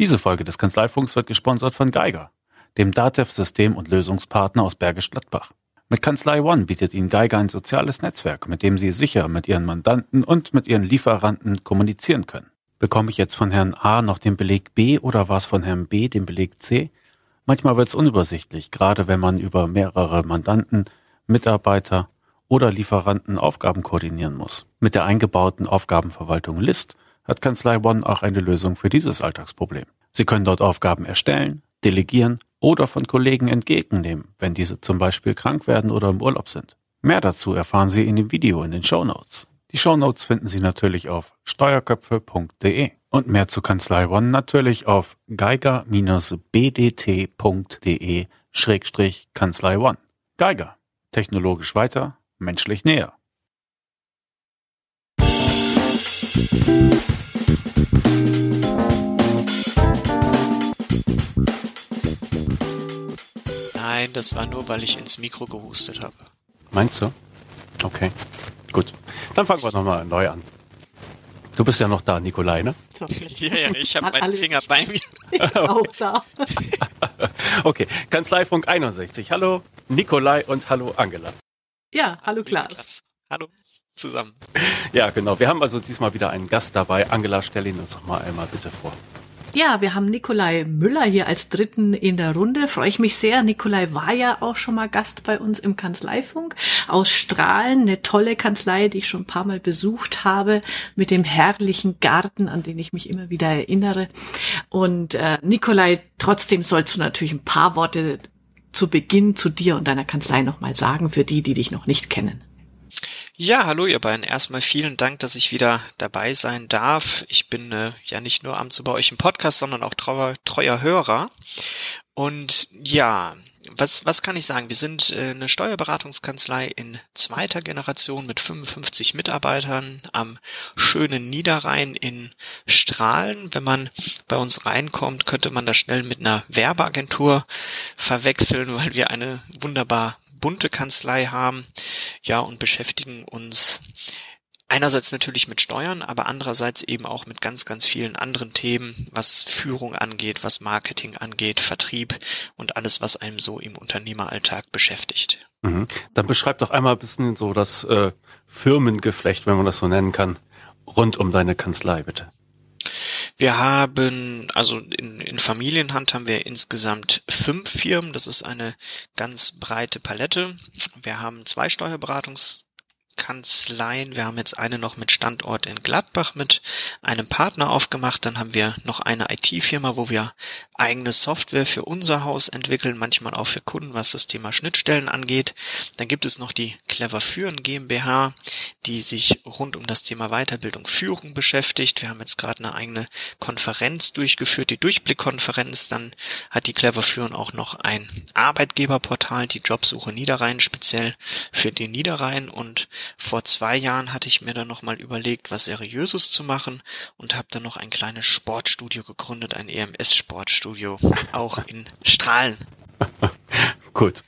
Diese Folge des Kanzleifunks wird gesponsert von Geiger, dem DATEV-System- und Lösungspartner aus Bergisch Gladbach. Mit Kanzlei One bietet Ihnen Geiger ein soziales Netzwerk, mit dem Sie sicher mit Ihren Mandanten und mit Ihren Lieferanten kommunizieren können. Bekomme ich jetzt von Herrn A noch den Beleg B oder war es von Herrn B den Beleg C? Manchmal wird es unübersichtlich, gerade wenn man über mehrere Mandanten, Mitarbeiter oder Lieferanten Aufgaben koordinieren muss. Mit der eingebauten Aufgabenverwaltung List hat Kanzlei One auch eine Lösung für dieses Alltagsproblem. Sie können dort Aufgaben erstellen, delegieren oder von Kollegen entgegennehmen, wenn diese zum Beispiel krank werden oder im Urlaub sind. Mehr dazu erfahren Sie in dem Video in den Show Notes. Die Show Notes finden Sie natürlich auf steuerköpfe.de und mehr zu Kanzlei One natürlich auf geiger-bdt.de Schrägstrich Kanzlei One. Geiger. Technologisch weiter, menschlich näher. Das war nur, weil ich ins Mikro gehustet habe. Meinst du? Okay, gut. Dann fangen wir nochmal neu an. Du bist ja noch da, Nikolai, ne? Ja, ja, ich habe meinen Finger bei mir. auch da. okay, Kanzleifunk 61. Hallo Nikolai und hallo Angela. Ja, hallo Klaas. Hallo zusammen. Ja, genau. Wir haben also diesmal wieder einen Gast dabei. Angela, stell ihn uns doch mal einmal bitte vor. Ja, wir haben Nikolai Müller hier als Dritten in der Runde. Freue ich mich sehr. Nikolai war ja auch schon mal Gast bei uns im Kanzleifunk aus Strahlen. Eine tolle Kanzlei, die ich schon ein paar Mal besucht habe, mit dem herrlichen Garten, an den ich mich immer wieder erinnere. Und äh, Nikolai, trotzdem sollst du natürlich ein paar Worte zu Beginn zu dir und deiner Kanzlei nochmal sagen, für die, die dich noch nicht kennen. Ja, hallo ihr beiden. Erstmal vielen Dank, dass ich wieder dabei sein darf. Ich bin äh, ja nicht nur abends bei euch im Podcast, sondern auch treuer, treuer Hörer. Und ja, was, was kann ich sagen? Wir sind äh, eine Steuerberatungskanzlei in zweiter Generation mit 55 Mitarbeitern am schönen Niederrhein in Strahlen. Wenn man bei uns reinkommt, könnte man das schnell mit einer Werbeagentur verwechseln, weil wir eine wunderbar bunte Kanzlei haben, ja, und beschäftigen uns einerseits natürlich mit Steuern, aber andererseits eben auch mit ganz, ganz vielen anderen Themen, was Führung angeht, was Marketing angeht, Vertrieb und alles, was einem so im Unternehmeralltag beschäftigt. Mhm. Dann beschreib doch einmal ein bisschen so das äh, Firmengeflecht, wenn man das so nennen kann, rund um deine Kanzlei, bitte. Wir haben, also in, in Familienhand haben wir insgesamt fünf Firmen. Das ist eine ganz breite Palette. Wir haben zwei Steuerberatungs Kanzleien. Wir haben jetzt eine noch mit Standort in Gladbach mit einem Partner aufgemacht. Dann haben wir noch eine IT-Firma, wo wir eigene Software für unser Haus entwickeln, manchmal auch für Kunden, was das Thema Schnittstellen angeht. Dann gibt es noch die Clever Führen GmbH, die sich rund um das Thema Weiterbildung Führung beschäftigt. Wir haben jetzt gerade eine eigene Konferenz durchgeführt, die Durchblickkonferenz. Dann hat die Clever Führen auch noch ein Arbeitgeberportal, die Jobsuche Niederrhein, speziell für den Niederrhein und vor zwei Jahren hatte ich mir dann nochmal überlegt, was Seriöses zu machen und habe dann noch ein kleines Sportstudio gegründet, ein EMS-Sportstudio, auch in Strahlen. Gut.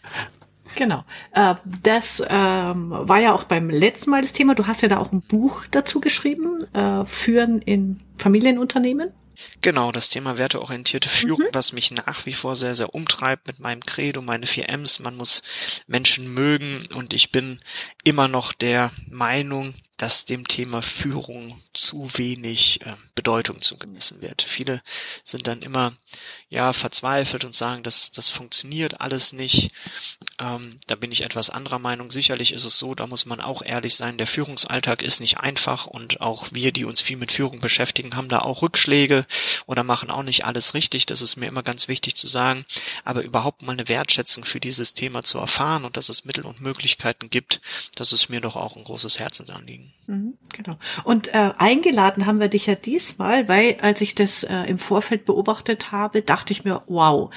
Genau. Äh, das ähm, war ja auch beim letzten Mal das Thema. Du hast ja da auch ein Buch dazu geschrieben, äh, Führen in Familienunternehmen. Genau, das Thema werteorientierte Führung, mhm. was mich nach wie vor sehr, sehr umtreibt mit meinem Credo, meine vier M's. Man muss Menschen mögen und ich bin immer noch der Meinung, dass dem Thema Führung zu wenig äh, Bedeutung zugemessen wird. Viele sind dann immer ja verzweifelt und sagen, dass das funktioniert alles nicht. Ähm, da bin ich etwas anderer Meinung. Sicherlich ist es so, da muss man auch ehrlich sein. Der Führungsalltag ist nicht einfach und auch wir, die uns viel mit Führung beschäftigen, haben da auch Rückschläge oder machen auch nicht alles richtig. Das ist mir immer ganz wichtig zu sagen. Aber überhaupt mal eine Wertschätzung für dieses Thema zu erfahren und dass es Mittel und Möglichkeiten gibt, das ist mir doch auch ein großes Herzensanliegen. Mhm, genau. Und äh, eingeladen haben wir dich ja diesmal, weil als ich das äh, im Vorfeld beobachtet habe, dachte ich mir, wow,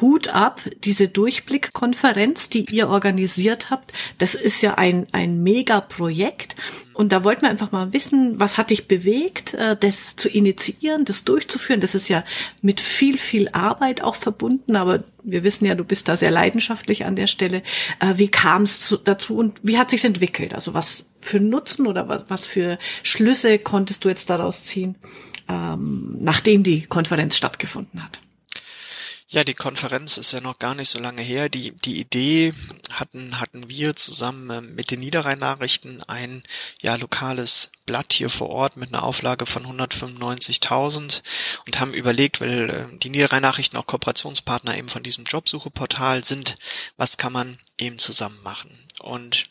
Hut ab, diese Durchblickkonferenz, die ihr organisiert habt, das ist ja ein, ein Mega-Projekt. Und da wollten wir einfach mal wissen, was hat dich bewegt, äh, das zu initiieren, das durchzuführen. Das ist ja mit viel, viel Arbeit auch verbunden, aber wir wissen ja, du bist da sehr leidenschaftlich an der Stelle. Äh, wie kam es dazu und wie hat sich's entwickelt? Also was für Nutzen oder was, was für Schlüsse konntest du jetzt daraus ziehen? ähm, nachdem die Konferenz stattgefunden hat? Ja, die Konferenz ist ja noch gar nicht so lange her. Die, die Idee hatten, hatten wir zusammen ähm, mit den Niederrhein-Nachrichten ein ja, lokales Blatt hier vor Ort mit einer Auflage von 195.000 und haben überlegt, weil äh, die Niederrhein-Nachrichten auch Kooperationspartner eben von diesem Jobsucheportal sind, was kann man eben zusammen machen. Und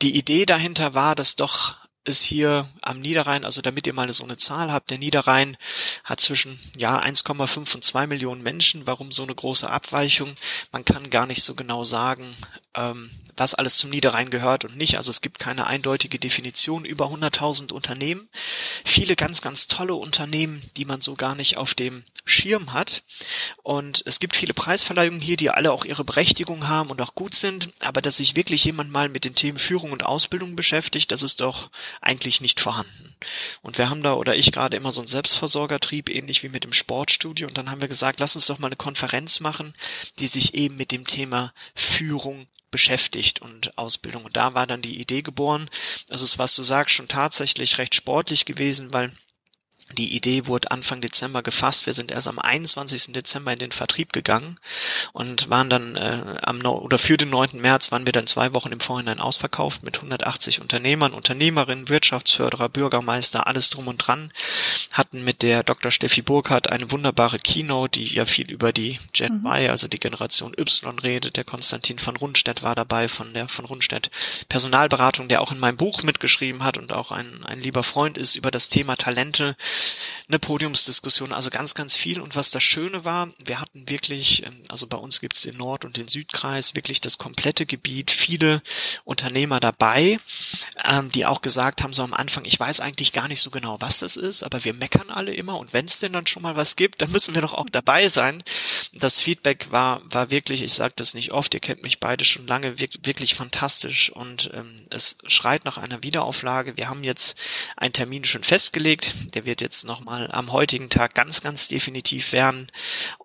die Idee dahinter war, dass doch ist hier am Niederrhein, also damit ihr mal so eine Zahl habt, der Niederrhein hat zwischen ja 1,5 und 2 Millionen Menschen. Warum so eine große Abweichung? Man kann gar nicht so genau sagen, ähm, was alles zum Niederrhein gehört und nicht. Also es gibt keine eindeutige Definition. Über 100.000 Unternehmen, viele ganz, ganz tolle Unternehmen, die man so gar nicht auf dem Schirm hat. Und es gibt viele Preisverleihungen hier, die alle auch ihre Berechtigung haben und auch gut sind. Aber dass sich wirklich jemand mal mit den Themen Führung und Ausbildung beschäftigt, das ist doch eigentlich nicht vorhanden. Und wir haben da oder ich gerade immer so einen Selbstversorgertrieb, ähnlich wie mit dem Sportstudio. Und dann haben wir gesagt, lass uns doch mal eine Konferenz machen, die sich eben mit dem Thema Führung beschäftigt und Ausbildung. Und da war dann die Idee geboren. Das ist, was du sagst, schon tatsächlich recht sportlich gewesen, weil die Idee wurde Anfang Dezember gefasst. Wir sind erst am 21. Dezember in den Vertrieb gegangen und waren dann äh, am no oder für den 9. März waren wir dann zwei Wochen im Vorhinein ausverkauft mit 180 Unternehmern, Unternehmerinnen, Wirtschaftsförderer, Bürgermeister, alles drum und dran. Hatten mit der Dr. Steffi Burkhardt eine wunderbare Keynote, die ja viel über die Gen mhm. Y, also die Generation Y redet. Der Konstantin von Rundstedt war dabei von der von Rundstedt Personalberatung, der auch in meinem Buch mitgeschrieben hat und auch ein, ein lieber Freund ist über das Thema Talente eine Podiumsdiskussion, also ganz, ganz viel. Und was das Schöne war, wir hatten wirklich, ähm, also bei uns gibt es den Nord- und den Südkreis, wirklich das komplette Gebiet, viele Unternehmer dabei, ähm, die auch gesagt haben, so am Anfang, ich weiß eigentlich gar nicht so genau, was das ist, aber wir meckern alle immer und wenn es denn dann schon mal was gibt, dann müssen wir doch auch dabei sein. Das Feedback war, war wirklich, ich sage das nicht oft, ihr kennt mich beide schon lange, wirklich fantastisch und ähm, es schreit nach einer Wiederauflage. Wir haben jetzt einen Termin schon festgelegt, der wird jetzt nochmal am heutigen Tag ganz, ganz definitiv werden.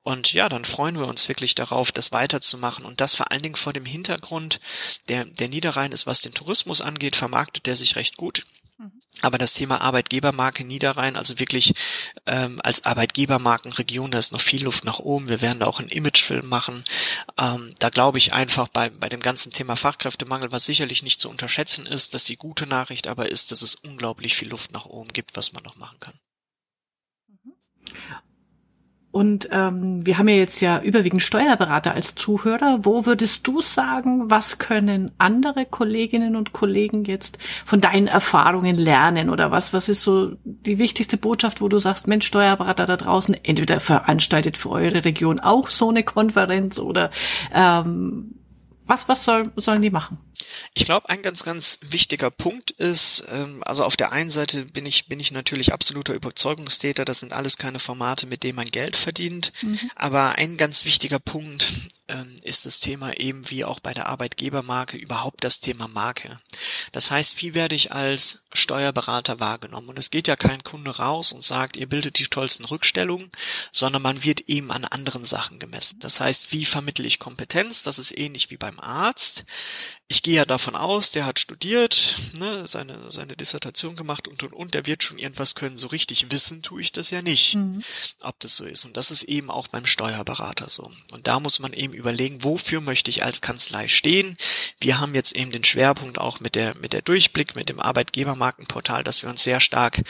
Und ja, dann freuen wir uns wirklich darauf, das weiterzumachen und das vor allen Dingen vor dem Hintergrund, der, der Niederrhein ist, was den Tourismus angeht, vermarktet der sich recht gut. Mhm. Aber das Thema Arbeitgebermarke Niederrhein, also wirklich ähm, als Arbeitgebermarkenregion, da ist noch viel Luft nach oben. Wir werden da auch einen Imagefilm machen. Ähm, da glaube ich einfach bei, bei dem ganzen Thema Fachkräftemangel, was sicherlich nicht zu unterschätzen ist, dass die gute Nachricht aber ist, dass es unglaublich viel Luft nach oben gibt, was man noch machen kann. Und ähm, wir haben ja jetzt ja überwiegend Steuerberater als Zuhörer. Wo würdest du sagen, was können andere Kolleginnen und Kollegen jetzt von deinen Erfahrungen lernen? Oder was, was ist so die wichtigste Botschaft, wo du sagst, Mensch, Steuerberater da draußen, entweder veranstaltet für eure Region auch so eine Konferenz oder ähm, was, was soll, sollen die machen? Ich glaube, ein ganz, ganz wichtiger Punkt ist, ähm, also auf der einen Seite bin ich, bin ich natürlich absoluter Überzeugungstäter, das sind alles keine Formate, mit denen man Geld verdient. Mhm. Aber ein ganz wichtiger Punkt ist das Thema eben wie auch bei der Arbeitgebermarke überhaupt das Thema Marke. Das heißt, wie werde ich als Steuerberater wahrgenommen? Und es geht ja kein Kunde raus und sagt, ihr bildet die tollsten Rückstellungen, sondern man wird eben an anderen Sachen gemessen. Das heißt, wie vermittle ich Kompetenz? Das ist ähnlich wie beim Arzt ich gehe ja davon aus, der hat studiert, ne, seine, seine Dissertation gemacht und, und, und, der wird schon irgendwas können. So richtig wissen tue ich das ja nicht, mhm. ob das so ist. Und das ist eben auch beim Steuerberater so. Und da muss man eben überlegen, wofür möchte ich als Kanzlei stehen? Wir haben jetzt eben den Schwerpunkt auch mit der, mit der Durchblick, mit dem Arbeitgebermarkenportal, dass wir uns sehr stark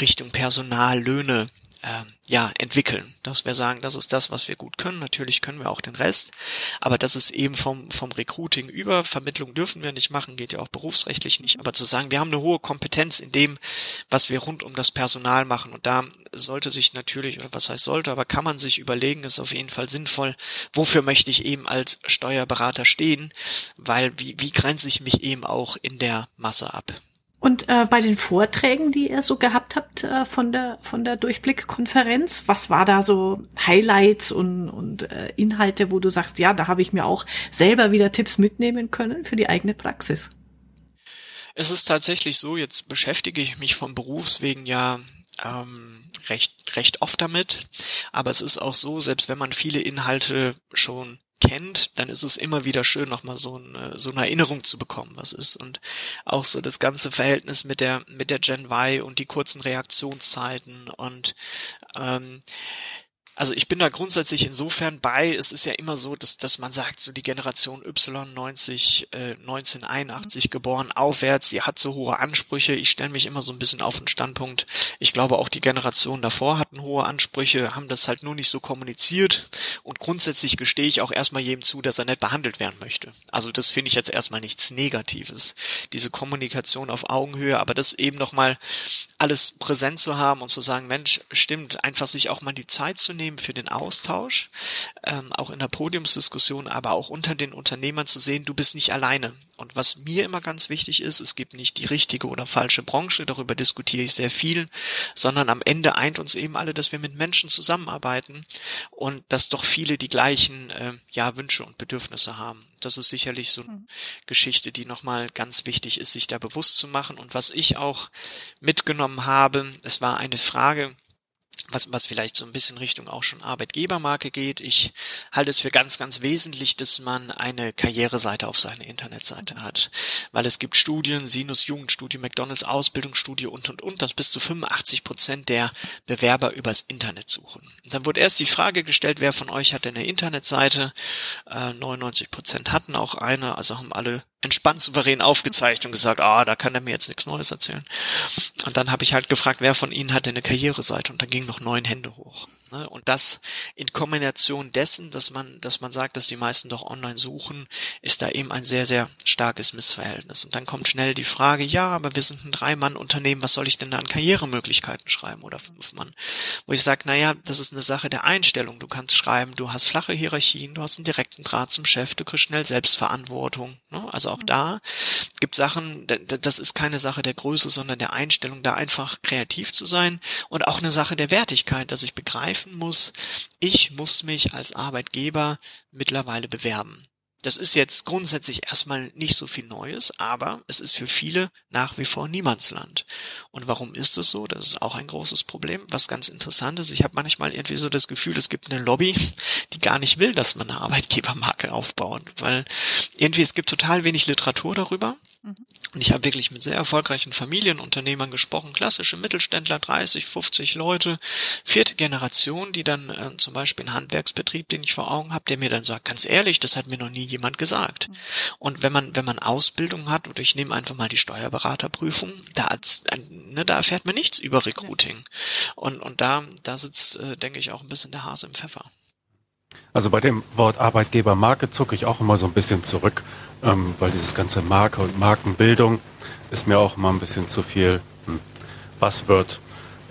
Richtung Personal, Löhne ähm, ja, entwickeln. Dass wir sagen, das ist das, was wir gut können. Natürlich können wir auch den Rest, aber das ist eben vom, vom Recruiting über. Vermittlung dürfen wir nicht machen, geht ja auch berufsrechtlich nicht. Aber zu sagen, wir haben eine hohe Kompetenz in dem, was wir rund um das Personal machen. Und da sollte sich natürlich, oder was heißt sollte, aber kann man sich überlegen, ist auf jeden Fall sinnvoll, wofür möchte ich eben als Steuerberater stehen, weil wie, wie grenze ich mich eben auch in der Masse ab? Und äh, bei den Vorträgen, die ihr so gehabt habt äh, von der von der Durchblickkonferenz, was war da so Highlights und, und äh, Inhalte, wo du sagst, ja, da habe ich mir auch selber wieder Tipps mitnehmen können für die eigene Praxis? Es ist tatsächlich so, jetzt beschäftige ich mich vom Berufswegen ja ähm, recht recht oft damit, aber es ist auch so, selbst wenn man viele Inhalte schon kennt, dann ist es immer wieder schön, nochmal so eine, so eine Erinnerung zu bekommen, was ist. Und auch so das ganze Verhältnis mit der, mit der Gen Y und die kurzen Reaktionszeiten und ähm, also ich bin da grundsätzlich insofern bei, es ist ja immer so, dass, dass man sagt, so die Generation Y 90, äh, 1981 geboren aufwärts, die hat so hohe Ansprüche. Ich stelle mich immer so ein bisschen auf den Standpunkt. Ich glaube auch die Generation davor hatten hohe Ansprüche, haben das halt nur nicht so kommuniziert. Und grundsätzlich gestehe ich auch erstmal jedem zu, dass er nicht behandelt werden möchte. Also das finde ich jetzt erstmal nichts Negatives. Diese Kommunikation auf Augenhöhe, aber das eben nochmal alles präsent zu haben und zu sagen, Mensch, stimmt, einfach sich auch mal die Zeit zu nehmen, wahrnehmen für den Austausch, ähm, auch in der Podiumsdiskussion, aber auch unter den Unternehmern zu sehen, du bist nicht alleine. Und was mir immer ganz wichtig ist, es gibt nicht die richtige oder falsche Branche, darüber diskutiere ich sehr viel, sondern am Ende eint uns eben alle, dass wir mit Menschen zusammenarbeiten und dass doch viele die gleichen äh, ja, Wünsche und Bedürfnisse haben. Das ist sicherlich so eine mhm. Geschichte, die nochmal ganz wichtig ist, sich da bewusst zu machen. Und was ich auch mitgenommen habe, es war eine Frage, was, was vielleicht so ein bisschen Richtung auch schon Arbeitgebermarke geht. Ich halte es für ganz, ganz wesentlich, dass man eine Karriereseite auf seiner Internetseite hat. Weil es gibt Studien, Sinus Jugendstudie, McDonalds Ausbildungsstudie und, und, und, dass bis zu 85 Prozent der Bewerber übers Internet suchen. Dann wurde erst die Frage gestellt, wer von euch hat denn eine Internetseite? Äh, 99 Prozent hatten auch eine, also haben alle entspannt souverän aufgezeigt und gesagt, ah, da kann er mir jetzt nichts Neues erzählen. Und dann habe ich halt gefragt, wer von Ihnen hat denn eine Karriereseite? Und da gingen noch neun Hände hoch. Ne? Und das in Kombination dessen, dass man, dass man sagt, dass die meisten doch online suchen, ist da eben ein sehr, sehr starkes Missverhältnis. Und dann kommt schnell die Frage, ja, aber wir sind ein Drei-Mann-Unternehmen, was soll ich denn da an Karrieremöglichkeiten schreiben oder fünf Mann? Wo ich sage, naja, das ist eine Sache der Einstellung. Du kannst schreiben, du hast flache Hierarchien, du hast einen direkten Draht zum Chef, du kriegst schnell Selbstverantwortung. Ne? Also auch da gibt Sachen, das ist keine Sache der Größe, sondern der Einstellung, da einfach kreativ zu sein und auch eine Sache der Wertigkeit, dass ich begreifen muss, ich muss mich als Arbeitgeber mittlerweile bewerben. Das ist jetzt grundsätzlich erstmal nicht so viel Neues, aber es ist für viele nach wie vor Niemandsland. Und warum ist es so? Das ist auch ein großes Problem. Was ganz interessant ist, ich habe manchmal irgendwie so das Gefühl, es gibt eine Lobby, die gar nicht will, dass man eine Arbeitgebermarke aufbaut, weil irgendwie es gibt total wenig Literatur darüber. Und ich habe wirklich mit sehr erfolgreichen Familienunternehmern gesprochen, klassische Mittelständler, 30, 50 Leute, vierte Generation, die dann äh, zum Beispiel einen Handwerksbetrieb, den ich vor Augen habe, der mir dann sagt, ganz ehrlich, das hat mir noch nie jemand gesagt. Mhm. Und wenn man, wenn man Ausbildung hat, oder ich nehme einfach mal die Steuerberaterprüfung, da, ne, da erfährt man nichts über Recruiting. Ja. Und, und da, da sitzt, äh, denke ich, auch ein bisschen der Hase im Pfeffer. Also bei dem Wort Arbeitgebermarke zucke ich auch immer so ein bisschen zurück ähm, weil dieses ganze Marke und Markenbildung ist mir auch immer ein bisschen zu viel hm, Buzzword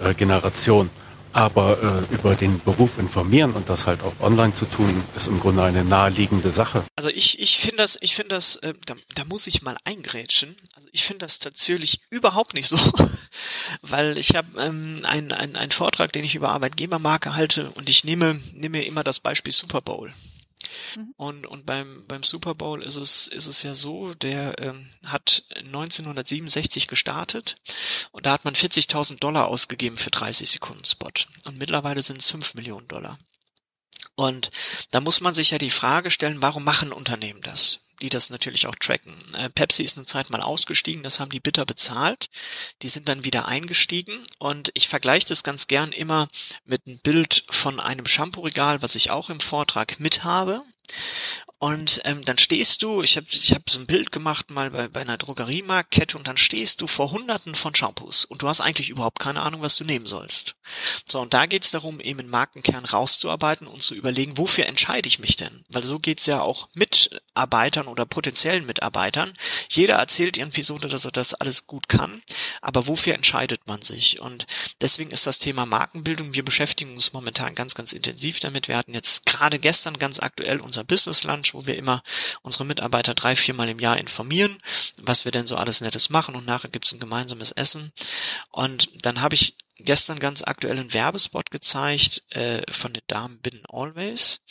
äh, Generation. Aber äh, über den Beruf informieren und das halt auch online zu tun, ist im Grunde eine naheliegende Sache. Also ich, ich finde das, ich finde das, äh, da, da muss ich mal eingrätschen. Also ich finde das tatsächlich überhaupt nicht so, weil ich habe ähm, einen ein Vortrag, den ich über Arbeitgebermarke halte und ich nehme, nehme immer das Beispiel Super Bowl. Mhm. Und, und beim, beim Super Bowl ist es, ist es ja so, der ähm, hat 1967 gestartet und da hat man 40.000 Dollar ausgegeben für 30 Sekunden Spot. Und mittlerweile sind es 5 Millionen Dollar. Und da muss man sich ja die Frage stellen, warum machen Unternehmen das? Die das natürlich auch tracken. Äh, Pepsi ist eine Zeit mal ausgestiegen, das haben die bitter bezahlt. Die sind dann wieder eingestiegen und ich vergleiche das ganz gern immer mit einem Bild von einem Shampoo-Regal, was ich auch im Vortrag mit habe. Und ähm, dann stehst du, ich habe ich hab so ein Bild gemacht mal bei, bei einer Drogeriemarktkette und dann stehst du vor hunderten von Shampoos und du hast eigentlich überhaupt keine Ahnung, was du nehmen sollst. So, und da geht's darum, eben einen Markenkern rauszuarbeiten und zu überlegen, wofür entscheide ich mich denn? Weil so geht's ja auch Mitarbeitern oder potenziellen Mitarbeitern. Jeder erzählt irgendwie so, dass er das alles gut kann, aber wofür entscheidet man sich? Und deswegen ist das Thema Markenbildung, wir beschäftigen uns momentan ganz, ganz intensiv damit. Wir hatten jetzt gerade gestern ganz aktuell unser Business Lunch, wo wir immer unsere Mitarbeiter drei, viermal im Jahr informieren, was wir denn so alles Nettes machen und nachher gibt's ein gemeinsames Essen. Und dann habe ich gestern ganz aktuellen Werbespot gezeigt äh, von der Damen Bidden Always.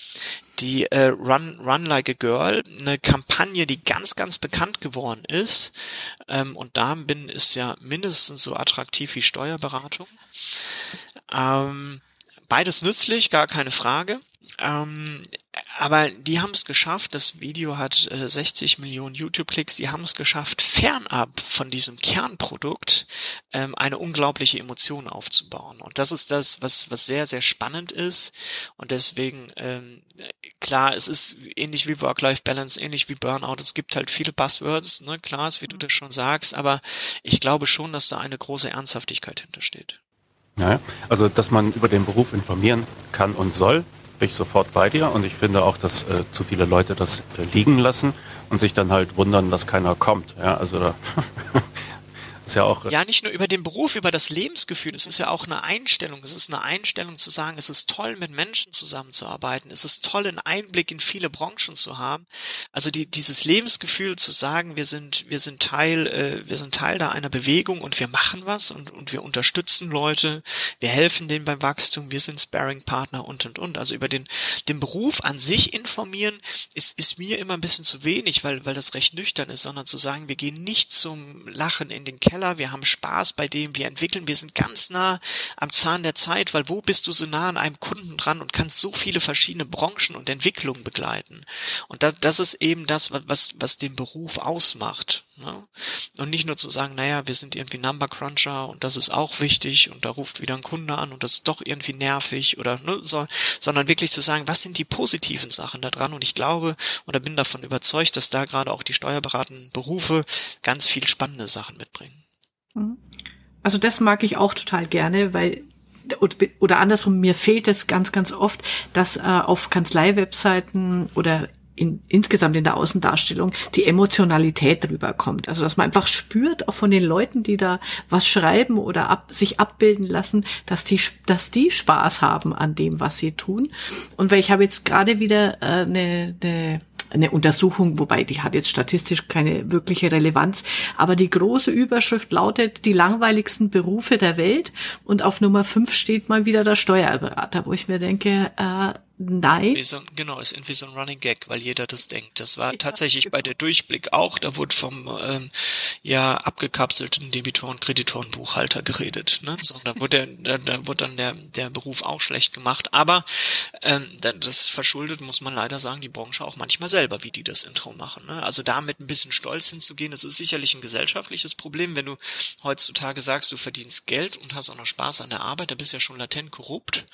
Die äh, Run, Run Like a Girl, eine Kampagne, die ganz, ganz bekannt geworden ist. Ähm, und Damenbinden ist ja mindestens so attraktiv wie Steuerberatung. Ähm, beides nützlich, gar keine Frage. Ähm, aber die haben es geschafft, das Video hat äh, 60 Millionen YouTube-Klicks, die haben es geschafft, fernab von diesem Kernprodukt ähm, eine unglaubliche Emotion aufzubauen. Und das ist das, was, was sehr, sehr spannend ist. Und deswegen, ähm, klar, es ist ähnlich wie Work-Life-Balance, ähnlich wie Burnout. Es gibt halt viele Buzzwords, ne, klar, wie du das schon sagst, aber ich glaube schon, dass da eine große Ernsthaftigkeit hintersteht. Ja, also dass man über den Beruf informieren kann und soll, bin ich sofort bei dir und ich finde auch, dass äh, zu viele Leute das äh, liegen lassen und sich dann halt wundern, dass keiner kommt. Ja, also da ja auch. Ja, nicht nur über den Beruf, über das Lebensgefühl. Es ist ja auch eine Einstellung. Es ist eine Einstellung zu sagen, es ist toll, mit Menschen zusammenzuarbeiten. Es ist toll, einen Einblick in viele Branchen zu haben. Also die, dieses Lebensgefühl zu sagen, wir sind, wir sind Teil, äh, wir sind Teil da einer Bewegung und wir machen was und, und wir unterstützen Leute. Wir helfen denen beim Wachstum. Wir sind Sparing-Partner und, und, und. Also über den, den Beruf an sich informieren ist, ist mir immer ein bisschen zu wenig, weil, weil das recht nüchtern ist, sondern zu sagen, wir gehen nicht zum Lachen in den Keller Keller, wir haben Spaß bei dem, wir entwickeln, wir sind ganz nah am Zahn der Zeit, weil wo bist du so nah an einem Kunden dran und kannst so viele verschiedene Branchen und Entwicklungen begleiten. Und das, das ist eben das, was, was den Beruf ausmacht. Ne? Und nicht nur zu sagen, naja, wir sind irgendwie Number Cruncher und das ist auch wichtig und da ruft wieder ein Kunde an und das ist doch irgendwie nervig oder ne, so, sondern wirklich zu sagen, was sind die positiven Sachen da dran? Und ich glaube oder bin davon überzeugt, dass da gerade auch die steuerberatenden Berufe ganz viel spannende Sachen mitbringen. Mhm. Also das mag ich auch total gerne, weil oder andersrum, mir fehlt es ganz, ganz oft, dass äh, auf Kanzlei-Webseiten oder in, insgesamt in der Außendarstellung die Emotionalität rüberkommt. Also dass man einfach spürt, auch von den Leuten, die da was schreiben oder ab, sich abbilden lassen, dass die, dass die Spaß haben an dem, was sie tun. Und weil ich habe jetzt gerade wieder äh, eine, eine eine Untersuchung, wobei die hat jetzt statistisch keine wirkliche Relevanz. Aber die große Überschrift lautet die langweiligsten Berufe der Welt und auf Nummer fünf steht mal wieder der Steuerberater, wo ich mir denke, äh, Nein. So, genau, ist irgendwie so ein Running Gag, weil jeder das denkt. Das war ja, tatsächlich genau. bei der Durchblick auch. Da wurde vom ähm, ja abgekapselten Debitoren, Kreditoren, Buchhalter geredet. Ne? So, da wurde da, da wurde dann der der Beruf auch schlecht gemacht. Aber ähm, das verschuldet, muss man leider sagen, die Branche auch manchmal selber, wie die das Intro machen. Ne? Also damit ein bisschen stolz hinzugehen, das ist sicherlich ein gesellschaftliches Problem. Wenn du heutzutage sagst, du verdienst Geld und hast auch noch Spaß an der Arbeit, da bist du ja schon latent korrupt,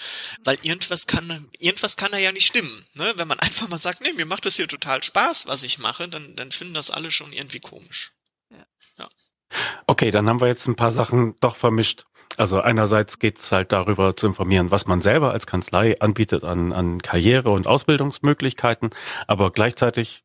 weil irgendwas kann irgendwas kann er ja nicht stimmen. Ne? Wenn man einfach mal sagt, nee, mir macht das hier total Spaß, was ich mache, dann, dann finden das alle schon irgendwie komisch. Ja. ja. Okay, dann haben wir jetzt ein paar Sachen doch vermischt. Also einerseits geht es halt darüber zu informieren, was man selber als Kanzlei anbietet an, an Karriere- und Ausbildungsmöglichkeiten, aber gleichzeitig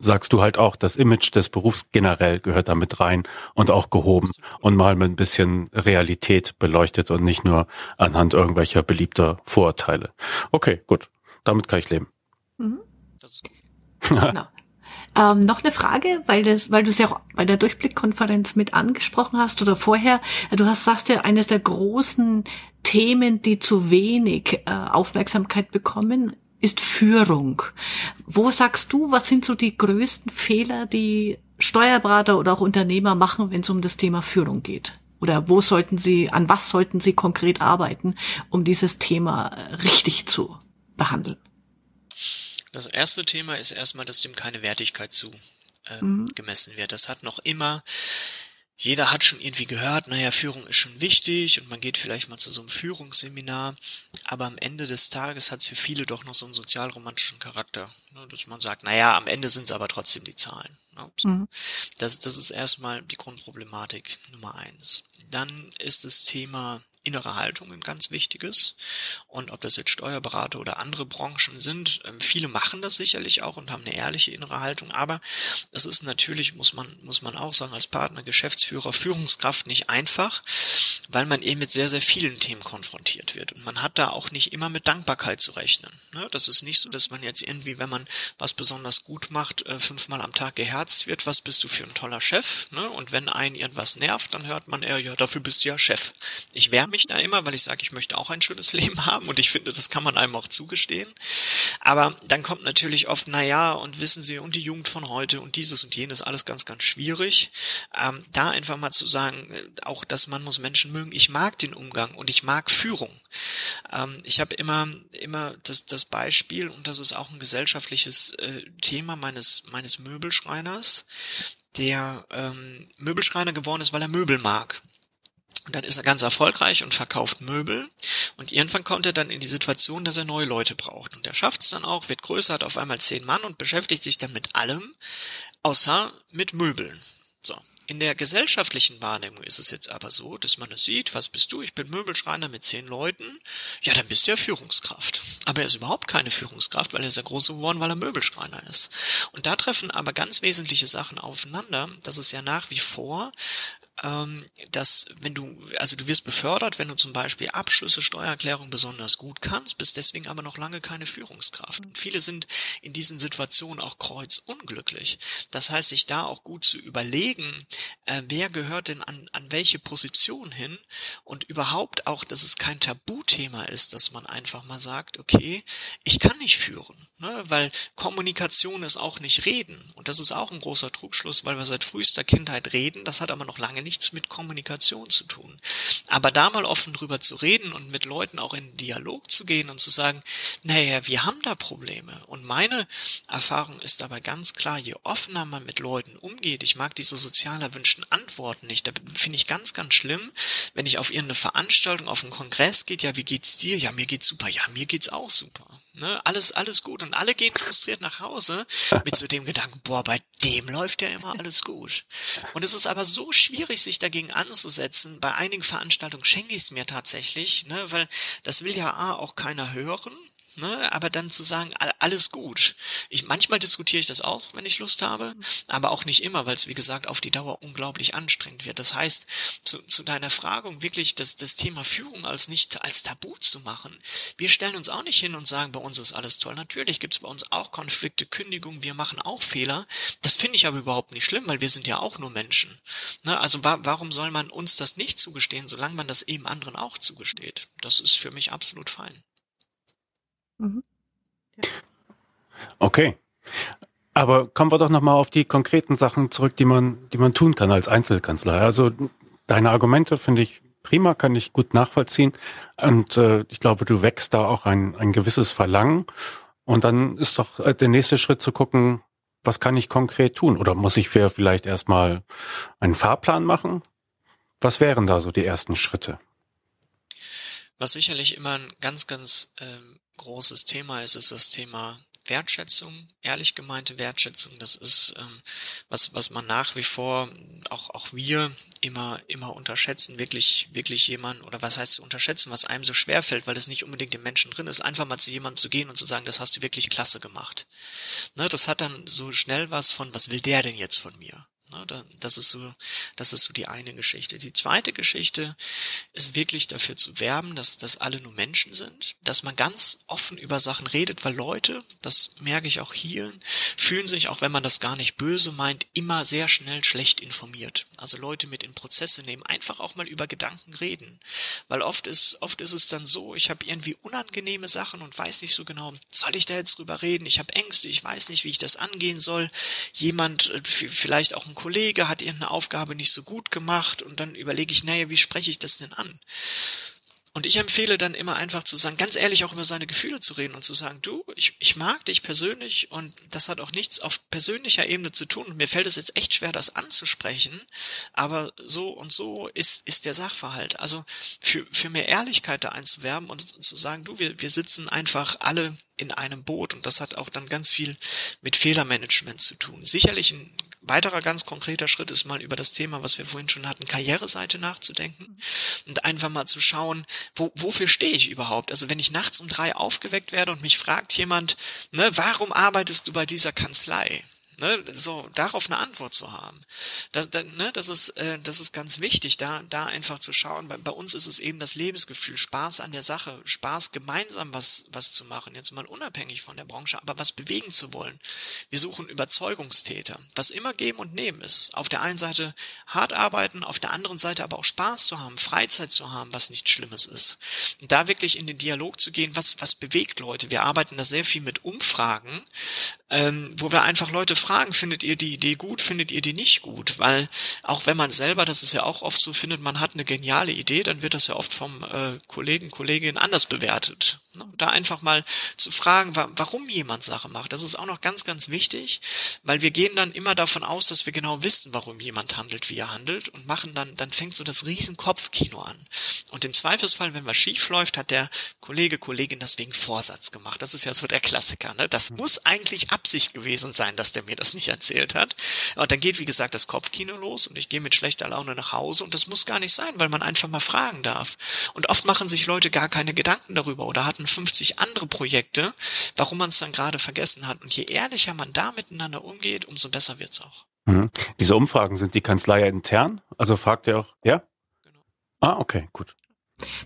sagst du halt auch, das Image des Berufs generell gehört da mit rein und auch gehoben und mal mit ein bisschen Realität beleuchtet und nicht nur anhand irgendwelcher beliebter Vorurteile. Okay, gut. Damit kann ich leben. Mhm. Das ist gut. genau. Ähm, noch eine Frage, weil das, weil du es ja auch bei der Durchblickkonferenz mit angesprochen hast oder vorher. Du hast sagst ja eines der großen Themen, die zu wenig äh, Aufmerksamkeit bekommen, ist Führung. Wo sagst du, was sind so die größten Fehler, die Steuerberater oder auch Unternehmer machen, wenn es um das Thema Führung geht? Oder wo sollten sie, an was sollten sie konkret arbeiten, um dieses Thema richtig zu behandeln? Das erste Thema ist erstmal, dass dem keine Wertigkeit zu äh, mhm. gemessen wird. Das hat noch immer jeder hat schon irgendwie gehört, naja, Führung ist schon wichtig und man geht vielleicht mal zu so einem Führungsseminar, aber am Ende des Tages hat es für viele doch noch so einen sozialromantischen Charakter, ne, dass man sagt, naja, am Ende sind es aber trotzdem die Zahlen. Ne, mhm. Das, das ist erstmal die Grundproblematik Nummer eins. Dann ist das Thema innere Haltung ein ganz wichtiges. Und ob das jetzt Steuerberater oder andere Branchen sind, ähm, viele machen das sicherlich auch und haben eine ehrliche innere Haltung. Aber es ist natürlich, muss man, muss man auch sagen, als Partner, Geschäftsführer, Führungskraft nicht einfach, weil man eben mit sehr, sehr vielen Themen konfrontiert wird. Und man hat da auch nicht immer mit Dankbarkeit zu rechnen. Ne? Das ist nicht so, dass man jetzt irgendwie, wenn man was besonders gut macht, äh, fünfmal am Tag geherzt wird, was bist du für ein toller Chef? Ne? Und wenn einen irgendwas nervt, dann hört man eher, ja, dafür bist du ja Chef. Ich wäre mich da immer, weil ich sage, ich möchte auch ein schönes Leben haben und ich finde, das kann man einem auch zugestehen. Aber dann kommt natürlich oft, na ja, und wissen Sie, und die Jugend von heute und dieses und jenes, alles ganz, ganz schwierig. Ähm, da einfach mal zu sagen, äh, auch dass man muss Menschen mögen. Ich mag den Umgang und ich mag Führung. Ähm, ich habe immer, immer das, das Beispiel, und das ist auch ein gesellschaftliches äh, Thema meines, meines Möbelschreiners, der ähm, Möbelschreiner geworden ist, weil er Möbel mag. Und dann ist er ganz erfolgreich und verkauft Möbel. Und irgendwann kommt er dann in die Situation, dass er neue Leute braucht. Und er schafft es dann auch, wird größer, hat auf einmal zehn Mann und beschäftigt sich dann mit allem, außer mit Möbeln. So. In der gesellschaftlichen Wahrnehmung ist es jetzt aber so, dass man es sieht, was bist du? Ich bin Möbelschreiner mit zehn Leuten. Ja, dann bist du ja Führungskraft. Aber er ist überhaupt keine Führungskraft, weil er ist ja groß geworden, weil er Möbelschreiner ist. Und da treffen aber ganz wesentliche Sachen aufeinander. Das ist ja nach wie vor ähm, dass wenn du, also du wirst befördert, wenn du zum Beispiel Abschlüsse, Steuererklärung besonders gut kannst, bist deswegen aber noch lange keine Führungskraft. Und viele sind in diesen Situationen auch kreuzunglücklich. Das heißt, sich da auch gut zu überlegen, äh, wer gehört denn an, an welche Position hin und überhaupt auch, dass es kein Tabuthema ist, dass man einfach mal sagt, okay, ich kann nicht führen, ne? weil Kommunikation ist auch nicht reden. Und das ist auch ein großer Trugschluss, weil wir seit frühester Kindheit reden, das hat aber noch lange nicht nichts mit Kommunikation zu tun. Aber da mal offen drüber zu reden und mit Leuten auch in Dialog zu gehen und zu sagen, naja, wir haben da Probleme. Und meine Erfahrung ist dabei ganz klar, je offener man mit Leuten umgeht, ich mag diese sozial erwünschten Antworten nicht, da finde ich ganz, ganz schlimm, wenn ich auf irgendeine Veranstaltung, auf einen Kongress geht, ja, wie geht's dir? Ja, mir geht's super. Ja, mir geht's auch super. Ne, alles, alles gut. Und alle gehen frustriert nach Hause mit so dem Gedanken, boah, bei dem läuft ja immer alles gut. Und es ist aber so schwierig, sich dagegen anzusetzen. Bei einigen Veranstaltungen schenke ich es mir tatsächlich, ne, weil das will ja A auch keiner hören ne? aber dann zu sagen, alles gut. Ich, manchmal diskutiere ich das auch, wenn ich Lust habe, aber auch nicht immer, weil es, wie gesagt, auf die Dauer unglaublich anstrengend wird. Das heißt, zu, zu deiner Frage, wirklich das, das Thema Führung als nicht als Tabu zu machen. Wir stellen uns auch nicht hin und sagen, bei uns ist alles toll. Natürlich gibt es bei uns auch Konflikte, Kündigungen, wir machen auch Fehler. Das finde ich aber überhaupt nicht schlimm, weil wir sind ja auch nur Menschen. Ne? Also wa warum soll man uns das nicht zugestehen, solange man das eben anderen auch zugesteht? Das ist für mich absolut fein. Mhm. Ja. Okay. Aber kommen wir doch nochmal auf die konkreten Sachen zurück, die man, die man tun kann als Einzelkanzler. Also deine Argumente finde ich prima, kann ich gut nachvollziehen. Und äh, ich glaube, du wächst da auch ein, ein gewisses Verlangen. Und dann ist doch äh, der nächste Schritt zu gucken, was kann ich konkret tun? Oder muss ich vielleicht erstmal einen Fahrplan machen? Was wären da so die ersten Schritte? Was sicherlich immer ein ganz, ganz ähm, großes Thema ist, ist das Thema Wertschätzung, ehrlich gemeinte Wertschätzung. Das ist ähm, was, was man nach wie vor auch auch wir immer immer unterschätzen. Wirklich wirklich jemand oder was heißt unterschätzen, was einem so schwer fällt, weil es nicht unbedingt im Menschen drin ist, einfach mal zu jemandem zu gehen und zu sagen, das hast du wirklich klasse gemacht. Ne, das hat dann so schnell was von, was will der denn jetzt von mir? Ne, das ist so, das ist so die eine Geschichte. Die zweite Geschichte ist wirklich dafür zu werben, dass, dass alle nur Menschen sind, dass man ganz offen über Sachen redet, weil Leute, das merke ich auch hier, fühlen sich, auch wenn man das gar nicht böse meint, immer sehr schnell schlecht informiert. Also Leute mit in Prozesse nehmen, einfach auch mal über Gedanken reden. Weil oft ist, oft ist es dann so, ich habe irgendwie unangenehme Sachen und weiß nicht so genau, soll ich da jetzt drüber reden? Ich habe Ängste, ich weiß nicht, wie ich das angehen soll. Jemand, äh, vielleicht auch ein Kollege hat irgendeine Aufgabe nicht so gut gemacht und dann überlege ich, naja, wie spreche ich das denn an? Und ich empfehle dann immer einfach zu sagen, ganz ehrlich auch über seine Gefühle zu reden und zu sagen, du, ich, ich mag dich persönlich und das hat auch nichts auf persönlicher Ebene zu tun. Und mir fällt es jetzt echt schwer, das anzusprechen, aber so und so ist, ist der Sachverhalt. Also für, für mehr Ehrlichkeit da einzuwerben und zu sagen, du, wir, wir sitzen einfach alle in einem Boot und das hat auch dann ganz viel mit Fehlermanagement zu tun. Sicherlich ein weiterer ganz konkreter Schritt ist mal über das Thema, was wir vorhin schon hatten, Karriereseite nachzudenken und einfach mal zu schauen, wo, wofür stehe ich überhaupt? Also wenn ich nachts um drei aufgeweckt werde und mich fragt jemand, ne, warum arbeitest du bei dieser Kanzlei? Ne, so darauf eine Antwort zu haben. Da, da, ne, das ist äh, das ist ganz wichtig, da da einfach zu schauen. Bei, bei uns ist es eben das Lebensgefühl, Spaß an der Sache, Spaß gemeinsam was was zu machen. Jetzt mal unabhängig von der Branche, aber was bewegen zu wollen. Wir suchen Überzeugungstäter, was immer geben und nehmen ist. Auf der einen Seite hart arbeiten, auf der anderen Seite aber auch Spaß zu haben, Freizeit zu haben, was nichts Schlimmes ist. Und da wirklich in den Dialog zu gehen, was was bewegt Leute. Wir arbeiten da sehr viel mit Umfragen, ähm, wo wir einfach Leute fragen, findet ihr die Idee gut, findet ihr die nicht gut? Weil auch wenn man selber, das ist ja auch oft so, findet, man hat eine geniale Idee, dann wird das ja oft vom äh, Kollegen, Kolleginnen anders bewertet. Ne? Da einfach mal zu fragen, wa warum jemand Sache macht, das ist auch noch ganz, ganz wichtig, weil wir gehen dann immer davon aus, dass wir genau wissen, warum jemand handelt, wie er handelt und machen dann, dann fängt so das Riesenkopfkino an. Und im Zweifelsfall, wenn was schief läuft, hat der Kollege, Kollegin das wegen Vorsatz gemacht. Das ist ja so der Klassiker. Ne? Das muss eigentlich Absicht gewesen sein, dass der mir das nicht erzählt hat. Und dann geht, wie gesagt, das Kopfkino los und ich gehe mit schlechter Laune nach Hause und das muss gar nicht sein, weil man einfach mal fragen darf. Und oft machen sich Leute gar keine Gedanken darüber oder hatten 50 andere Projekte, warum man es dann gerade vergessen hat. Und je ehrlicher man da miteinander umgeht, umso besser wird's auch. Mhm. Diese Umfragen sind die Kanzlei intern? Also fragt ihr auch, ja? Genau. Ah, okay, gut.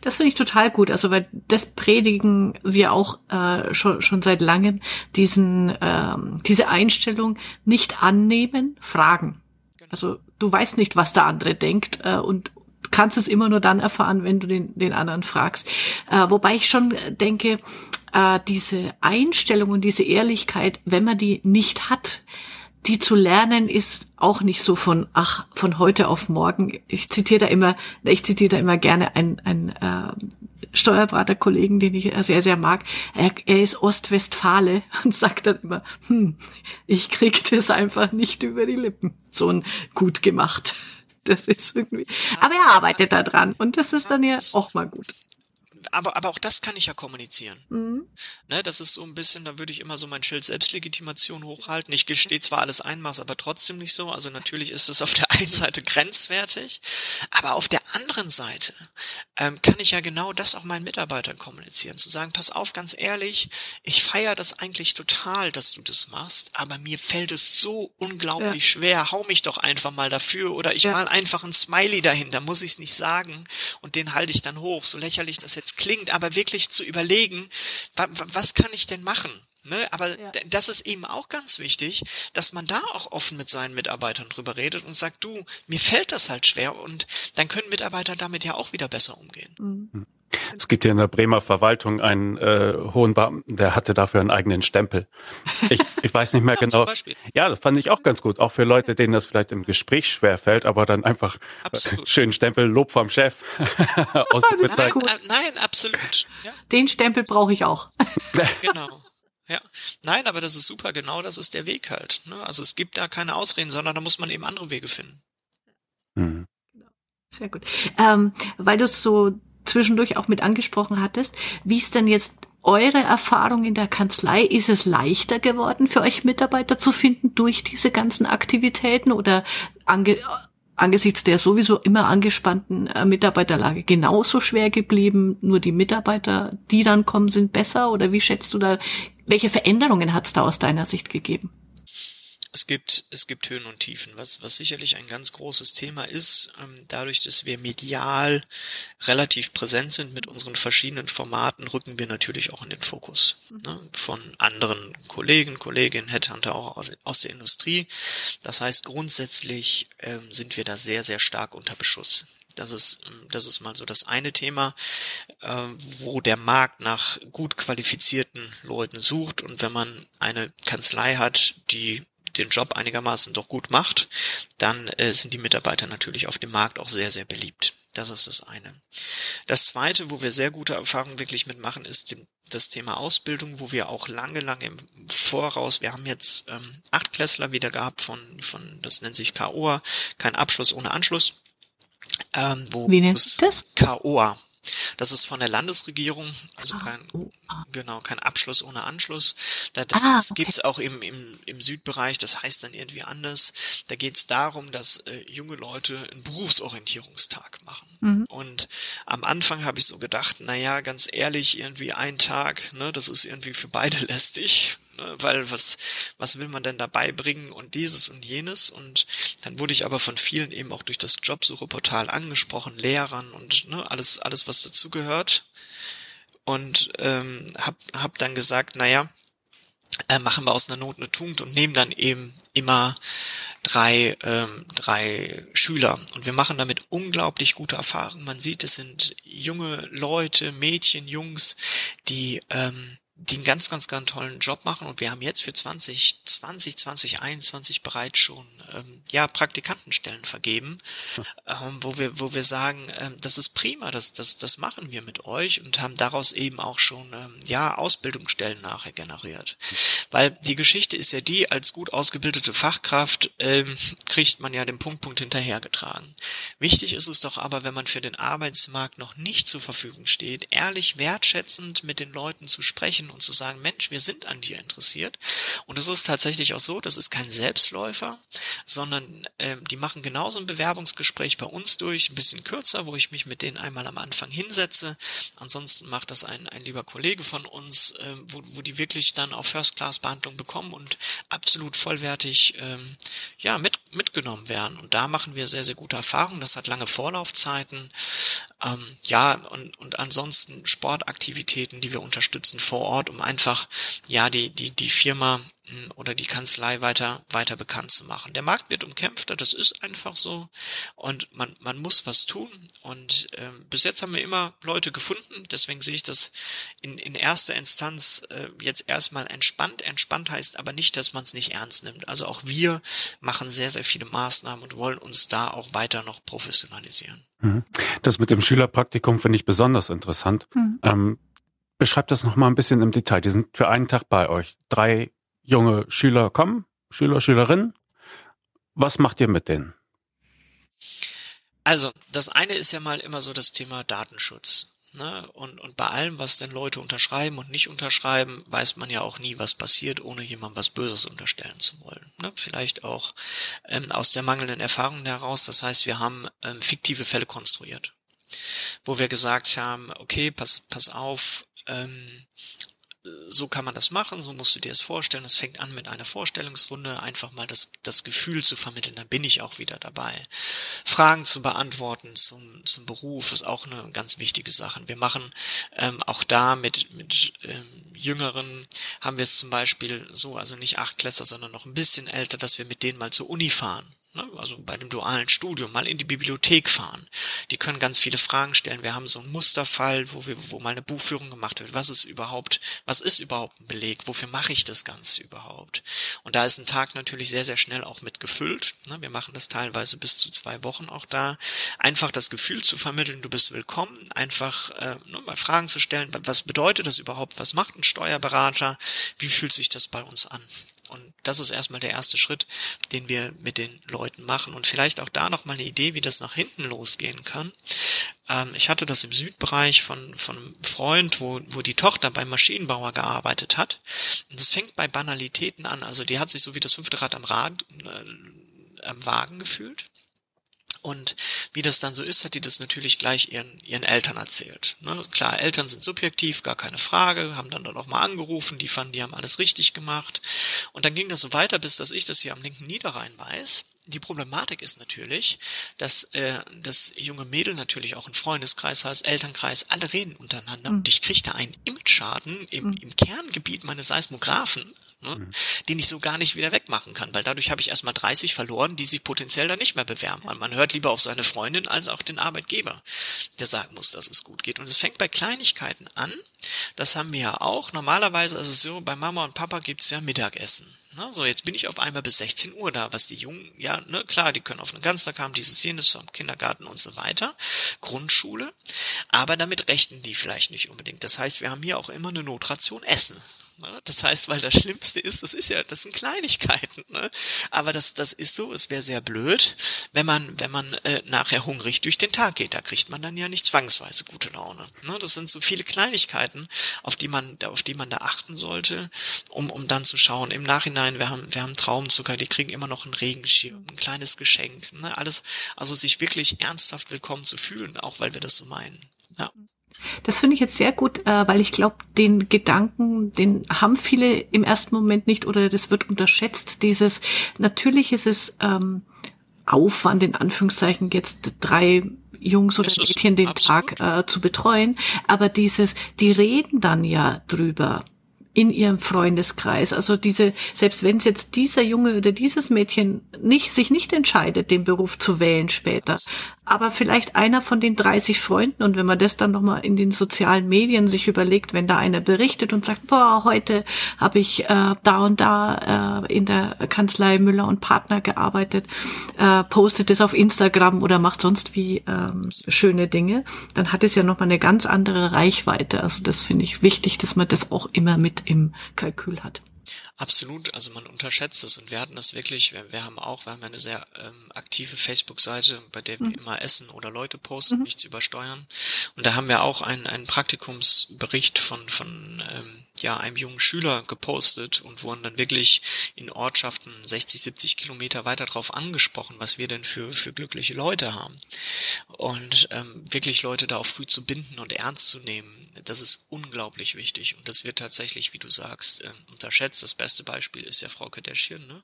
Das finde ich total gut. Also weil das predigen wir auch äh, schon schon seit langem diesen ähm, diese Einstellung nicht annehmen, fragen. Also du weißt nicht, was der andere denkt äh, und kannst es immer nur dann erfahren, wenn du den den anderen fragst. Äh, wobei ich schon denke, äh, diese Einstellung und diese Ehrlichkeit, wenn man die nicht hat, die zu lernen ist auch nicht so von ach von heute auf morgen. Ich zitiere da immer, ich zitiere da immer gerne einen, einen äh, Steuerberaterkollegen, den ich sehr sehr mag. Er, er ist Ostwestfale und sagt dann immer, hm, ich krieg das einfach nicht über die Lippen. So ein gut gemacht. Das ist irgendwie. Aber er arbeitet da dran und das ist dann ja auch mal gut aber, aber auch das kann ich ja kommunizieren. Mhm. Ne, das ist so ein bisschen, da würde ich immer so mein Schild Selbstlegitimation hochhalten. Ich gestehe zwar alles einmaß, aber trotzdem nicht so. Also natürlich ist es auf der einen Seite grenzwertig, aber auf der anderen Seite ähm, kann ich ja genau das auch meinen Mitarbeitern kommunizieren. Zu sagen, pass auf, ganz ehrlich, ich feiere das eigentlich total, dass du das machst, aber mir fällt es so unglaublich ja. schwer. Hau mich doch einfach mal dafür oder ich ja. mal einfach ein Smiley dahin, da muss ich es nicht sagen und den halte ich dann hoch. So lächerlich das jetzt klingt, aber wirklich zu überlegen, was kann ich denn machen? Ne, aber ja. das ist eben auch ganz wichtig, dass man da auch offen mit seinen Mitarbeitern drüber redet und sagt, du, mir fällt das halt schwer und dann können Mitarbeiter damit ja auch wieder besser umgehen. Mhm. Es gibt hier in der Bremer Verwaltung einen äh, hohen Beamten, der hatte dafür einen eigenen Stempel. Ich, ich weiß nicht mehr ja, genau. Ja, das fand ich auch ganz gut. Auch für Leute, denen das vielleicht im Gespräch schwer fällt, aber dann einfach absolut. schönen Stempel Lob vom Chef ausgezeichnet. Nein, äh, nein, absolut. Ja. Den Stempel brauche ich auch. genau. Ja, nein, aber das ist super. Genau das ist der Weg halt. Ne? Also es gibt da keine Ausreden, sondern da muss man eben andere Wege finden. Mhm. Sehr gut. Ähm, weil du es so zwischendurch auch mit angesprochen hattest, wie ist denn jetzt eure Erfahrung in der Kanzlei? Ist es leichter geworden für euch Mitarbeiter zu finden durch diese ganzen Aktivitäten oder ange angesichts der sowieso immer angespannten äh, Mitarbeiterlage genauso schwer geblieben? Nur die Mitarbeiter, die dann kommen, sind besser? Oder wie schätzt du da, welche Veränderungen hat es da aus deiner Sicht gegeben? Es gibt, es gibt Höhen und Tiefen, was, was sicherlich ein ganz großes Thema ist, ähm, dadurch, dass wir medial relativ präsent sind mit unseren verschiedenen Formaten, rücken wir natürlich auch in den Fokus ne, von anderen Kollegen, Kolleginnen, Headhunter auch aus, aus der Industrie. Das heißt, grundsätzlich ähm, sind wir da sehr, sehr stark unter Beschuss. Das ist, ähm, das ist mal so das eine Thema, äh, wo der Markt nach gut qualifizierten Leuten sucht. Und wenn man eine Kanzlei hat, die den Job einigermaßen doch gut macht, dann äh, sind die Mitarbeiter natürlich auf dem Markt auch sehr, sehr beliebt. Das ist das eine. Das zweite, wo wir sehr gute Erfahrungen wirklich mitmachen, ist das Thema Ausbildung, wo wir auch lange, lange im Voraus, wir haben jetzt ähm, acht Klässler wieder gehabt von, von, das nennt sich KOA, kein Abschluss ohne Anschluss. Ähm, wo Wie nennt das? KOA, das ist von der Landesregierung, also ah, kein, oh, ah. genau, kein Abschluss ohne Anschluss. Das, das, ah, okay. gibt's auch im, im, im Südbereich, das heißt dann irgendwie anders. Da geht's darum, dass äh, junge Leute einen Berufsorientierungstag machen. Mhm. Und am Anfang habe ich so gedacht, na ja, ganz ehrlich, irgendwie ein Tag, ne, das ist irgendwie für beide lästig Ne? Weil was, was will man denn dabei bringen und dieses und jenes? Und dann wurde ich aber von vielen eben auch durch das Jobsucheportal angesprochen, Lehrern und ne, alles, alles, was dazugehört. Und ähm, hab, hab dann gesagt, naja, äh, machen wir aus einer Not eine Tugend und nehmen dann eben immer drei, ähm, drei Schüler. Und wir machen damit unglaublich gute Erfahrungen. Man sieht, es sind junge Leute, Mädchen, Jungs, die ähm, die einen ganz, ganz, ganz tollen Job machen und wir haben jetzt für 2020, 2021 bereits schon ähm, ja Praktikantenstellen vergeben, ähm, wo wir, wo wir sagen, ähm, das ist prima, das, das, das machen wir mit euch und haben daraus eben auch schon ähm, ja Ausbildungsstellen nachher generiert. Weil die Geschichte ist ja die, als gut ausgebildete Fachkraft ähm, kriegt man ja den Punkt, Punkt hinterhergetragen. Wichtig ist es doch aber, wenn man für den Arbeitsmarkt noch nicht zur Verfügung steht, ehrlich wertschätzend mit den Leuten zu sprechen sprechen und zu sagen, Mensch, wir sind an dir interessiert. Und es ist tatsächlich auch so, das ist kein Selbstläufer, sondern äh, die machen genauso ein Bewerbungsgespräch bei uns durch, ein bisschen kürzer, wo ich mich mit denen einmal am Anfang hinsetze. Ansonsten macht das ein, ein lieber Kollege von uns, äh, wo, wo die wirklich dann auch First-Class-Behandlung bekommen und absolut vollwertig ähm, ja, mit, mitgenommen werden. Und da machen wir sehr, sehr gute Erfahrungen. Das hat lange Vorlaufzeiten. Ähm, ja, und, und ansonsten Sportaktivitäten, die wir unterstützen vor Ort, um einfach, ja, die, die, die Firma oder die Kanzlei weiter, weiter bekannt zu machen. Der Markt wird umkämpfter, das ist einfach so. Und man, man muss was tun. Und äh, bis jetzt haben wir immer Leute gefunden. Deswegen sehe ich das in, in erster Instanz äh, jetzt erstmal entspannt. Entspannt heißt aber nicht, dass man es nicht ernst nimmt. Also auch wir machen sehr, sehr viele Maßnahmen und wollen uns da auch weiter noch professionalisieren. Mhm. Das mit dem Schülerpraktikum finde ich besonders interessant. Mhm. Ähm, beschreibt das noch mal ein bisschen im Detail. Die sind für einen Tag bei euch. Drei junge Schüler kommen, Schüler, Schülerinnen. Was macht ihr mit denen? Also, das eine ist ja mal immer so das Thema Datenschutz. Ne? Und, und bei allem, was denn Leute unterschreiben und nicht unterschreiben, weiß man ja auch nie, was passiert, ohne jemandem was Böses unterstellen zu wollen. Ne? Vielleicht auch ähm, aus der mangelnden Erfahrung heraus. Das heißt, wir haben ähm, fiktive Fälle konstruiert, wo wir gesagt haben, okay, pass, pass auf, ähm, so kann man das machen, so musst du dir das vorstellen. Es fängt an mit einer Vorstellungsrunde, einfach mal das, das Gefühl zu vermitteln, dann bin ich auch wieder dabei. Fragen zu beantworten zum, zum Beruf ist auch eine ganz wichtige Sache. Wir machen ähm, auch da mit, mit ähm, Jüngeren, haben wir es zum Beispiel so, also nicht acht Klässler, sondern noch ein bisschen älter, dass wir mit denen mal zur Uni fahren also bei dem dualen Studium, mal in die Bibliothek fahren. Die können ganz viele Fragen stellen. Wir haben so einen Musterfall, wo wir, wo mal eine Buchführung gemacht wird. Was ist überhaupt, was ist überhaupt ein Beleg? Wofür mache ich das Ganze überhaupt? Und da ist ein Tag natürlich sehr, sehr schnell auch mit gefüllt. Ne, wir machen das teilweise bis zu zwei Wochen auch da. Einfach das Gefühl zu vermitteln, du bist willkommen, einfach äh, nur mal Fragen zu stellen, was bedeutet das überhaupt? Was macht ein Steuerberater? Wie fühlt sich das bei uns an? Und das ist erstmal der erste Schritt, den wir mit den Leuten machen. Und vielleicht auch da nochmal eine Idee, wie das nach hinten losgehen kann. Ähm, ich hatte das im Südbereich von, von einem Freund, wo, wo die Tochter beim Maschinenbauer gearbeitet hat. Und das fängt bei Banalitäten an. Also die hat sich so wie das fünfte Rad am Rad, äh, am Wagen gefühlt und wie das dann so ist, hat die das natürlich gleich ihren, ihren Eltern erzählt. Ne? Klar, Eltern sind subjektiv, gar keine Frage, haben dann dann auch mal angerufen, die fanden, die haben alles richtig gemacht. Und dann ging das so weiter, bis dass ich das hier am linken Niederrhein weiß. Die Problematik ist natürlich, dass äh, das junge Mädel natürlich auch einen Freundeskreis hat, Elternkreis, alle reden untereinander. Mhm. Und ich kriege da einen Image-Schaden im, mhm. im Kerngebiet meines Seismographen ne, mhm. den ich so gar nicht wieder wegmachen kann, weil dadurch habe ich erstmal 30 verloren, die sich potenziell dann nicht mehr bewerben. Man, man hört lieber auf seine Freundin als auch den Arbeitgeber, der sagen muss, dass es gut geht. Und es fängt bei Kleinigkeiten an. Das haben wir ja auch. Normalerweise ist es so, bei Mama und Papa gibt's ja Mittagessen. Na, so, jetzt bin ich auf einmal bis 16 Uhr da, was die Jungen, ja, ne, klar, die können auf einen Ganztag haben, dieses, jenes, am Kindergarten und so weiter, Grundschule, aber damit rechnen die vielleicht nicht unbedingt. Das heißt, wir haben hier auch immer eine Notration Essen. Ne? Das heißt, weil das Schlimmste ist, das ist ja, das sind Kleinigkeiten. Ne? Aber das, das ist so, es wäre sehr blöd, wenn man, wenn man äh, nachher hungrig durch den Tag geht. Da kriegt man dann ja nicht zwangsweise gute Laune. Ne? Das sind so viele Kleinigkeiten, auf die man, auf die man da achten sollte, um, um dann zu schauen. Im Nachhinein, wir haben, wir haben Traumzucker, die kriegen immer noch einen Regenschirm, ein kleines Geschenk. Ne? Alles, also sich wirklich ernsthaft willkommen zu fühlen, auch weil wir das so meinen. Ja. Das finde ich jetzt sehr gut, äh, weil ich glaube, den Gedanken, den haben viele im ersten Moment nicht oder das wird unterschätzt. Dieses, natürlich ist es ähm, Aufwand in Anführungszeichen jetzt drei Jungs oder Mädchen den absolut. Tag äh, zu betreuen, aber dieses, die reden dann ja drüber in ihrem Freundeskreis. Also diese, selbst wenn es jetzt dieser Junge oder dieses Mädchen nicht, sich nicht entscheidet, den Beruf zu wählen später, aber vielleicht einer von den 30 Freunden und wenn man das dann nochmal in den sozialen Medien sich überlegt, wenn da einer berichtet und sagt, boah, heute habe ich äh, da und da äh, in der Kanzlei Müller und Partner gearbeitet, äh, postet es auf Instagram oder macht sonst wie ähm, schöne Dinge, dann hat es ja nochmal eine ganz andere Reichweite. Also das finde ich wichtig, dass man das auch immer mit im Kalkül hat. Absolut, also man unterschätzt es und wir hatten das wirklich, wir, wir haben auch, wir haben eine sehr ähm, aktive Facebook-Seite, bei der wir mhm. immer essen oder Leute posten, mhm. nichts übersteuern. Und da haben wir auch einen, einen Praktikumsbericht von, von ähm, ja, einem jungen Schüler gepostet und wurden dann wirklich in Ortschaften 60, 70 Kilometer weiter drauf angesprochen, was wir denn für, für glückliche Leute haben. Und ähm, wirklich Leute da auch früh zu binden und ernst zu nehmen, das ist unglaublich wichtig. Und das wird tatsächlich, wie du sagst, äh, unterschätzt. Das beste Beispiel ist ja Frau Kardashian, ne?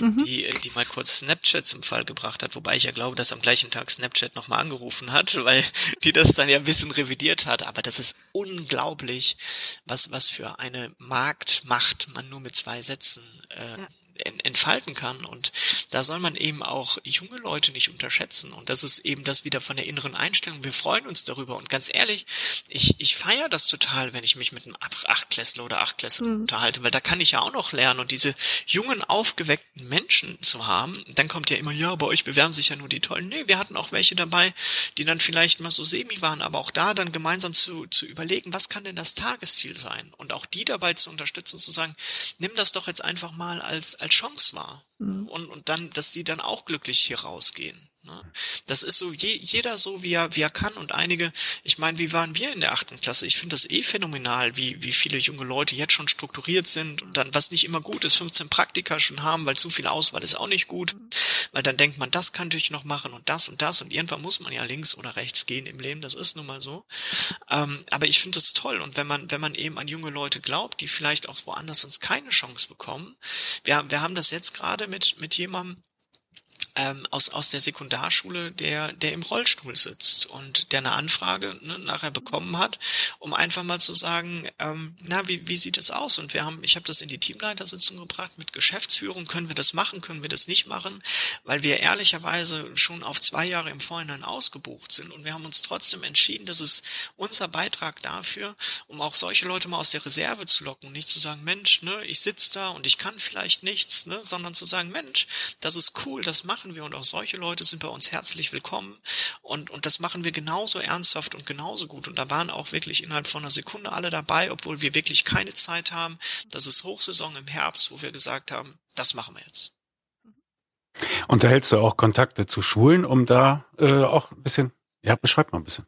Mhm. die, äh, die mal kurz Snapchat zum Fall gebracht hat, wobei ich ja glaube, dass am gleichen Tag Snapchat nochmal angerufen hat, weil die das dann ja ein bisschen revidiert hat. Aber das ist unglaublich, was, was für eine Marktmacht man nur mit zwei Sätzen äh, ja entfalten kann. Und da soll man eben auch junge Leute nicht unterschätzen. Und das ist eben das wieder von der inneren Einstellung. Wir freuen uns darüber. Und ganz ehrlich, ich, ich feiere das total, wenn ich mich mit einem Achtklässler oder Achtklässler mhm. unterhalte, weil da kann ich ja auch noch lernen. Und diese jungen, aufgeweckten Menschen zu haben, dann kommt ja immer, ja, bei euch bewerben sich ja nur die Tollen. Nee, wir hatten auch welche dabei, die dann vielleicht mal so semi waren, aber auch da dann gemeinsam zu, zu überlegen, was kann denn das Tagesziel sein? Und auch die dabei zu unterstützen, zu sagen, nimm das doch jetzt einfach mal als, als Chance war. Mhm. Und, und dann, dass sie dann auch glücklich hier rausgehen. Ne? Das ist so, je, jeder so, wie er, wie er kann. Und einige, ich meine, wie waren wir in der achten Klasse? Ich finde das eh phänomenal, wie, wie viele junge Leute jetzt schon strukturiert sind und dann, was nicht immer gut ist, 15 Praktika schon haben, weil zu viel Auswahl ist auch nicht gut. Weil dann denkt man, das kann ich noch machen und das und das und irgendwann muss man ja links oder rechts gehen im Leben, das ist nun mal so. Ähm, aber ich finde das toll und wenn man, wenn man eben an junge Leute glaubt, die vielleicht auch woanders sonst keine Chance bekommen. Wir, wir haben das jetzt gerade mit, mit jemandem, ähm, aus, aus der Sekundarschule, der, der im Rollstuhl sitzt und der eine Anfrage ne, nachher bekommen hat, um einfach mal zu sagen, ähm, na, wie, wie sieht es aus? Und wir haben, ich habe das in die Teamleitersitzung gebracht mit Geschäftsführung, können wir das machen, können wir das nicht machen, weil wir ehrlicherweise schon auf zwei Jahre im Vorhinein ausgebucht sind. Und wir haben uns trotzdem entschieden, dass es unser Beitrag dafür, um auch solche Leute mal aus der Reserve zu locken. Nicht zu sagen, Mensch, ne, ich sitze da und ich kann vielleicht nichts, ne, sondern zu sagen, Mensch, das ist cool, das machen machen wir und auch solche Leute sind bei uns herzlich willkommen und, und das machen wir genauso ernsthaft und genauso gut und da waren auch wirklich innerhalb von einer Sekunde alle dabei, obwohl wir wirklich keine Zeit haben. Das ist Hochsaison im Herbst, wo wir gesagt haben, das machen wir jetzt. Unterhältst du auch Kontakte zu Schulen, um da äh, auch ein bisschen, ja, beschreib mal ein bisschen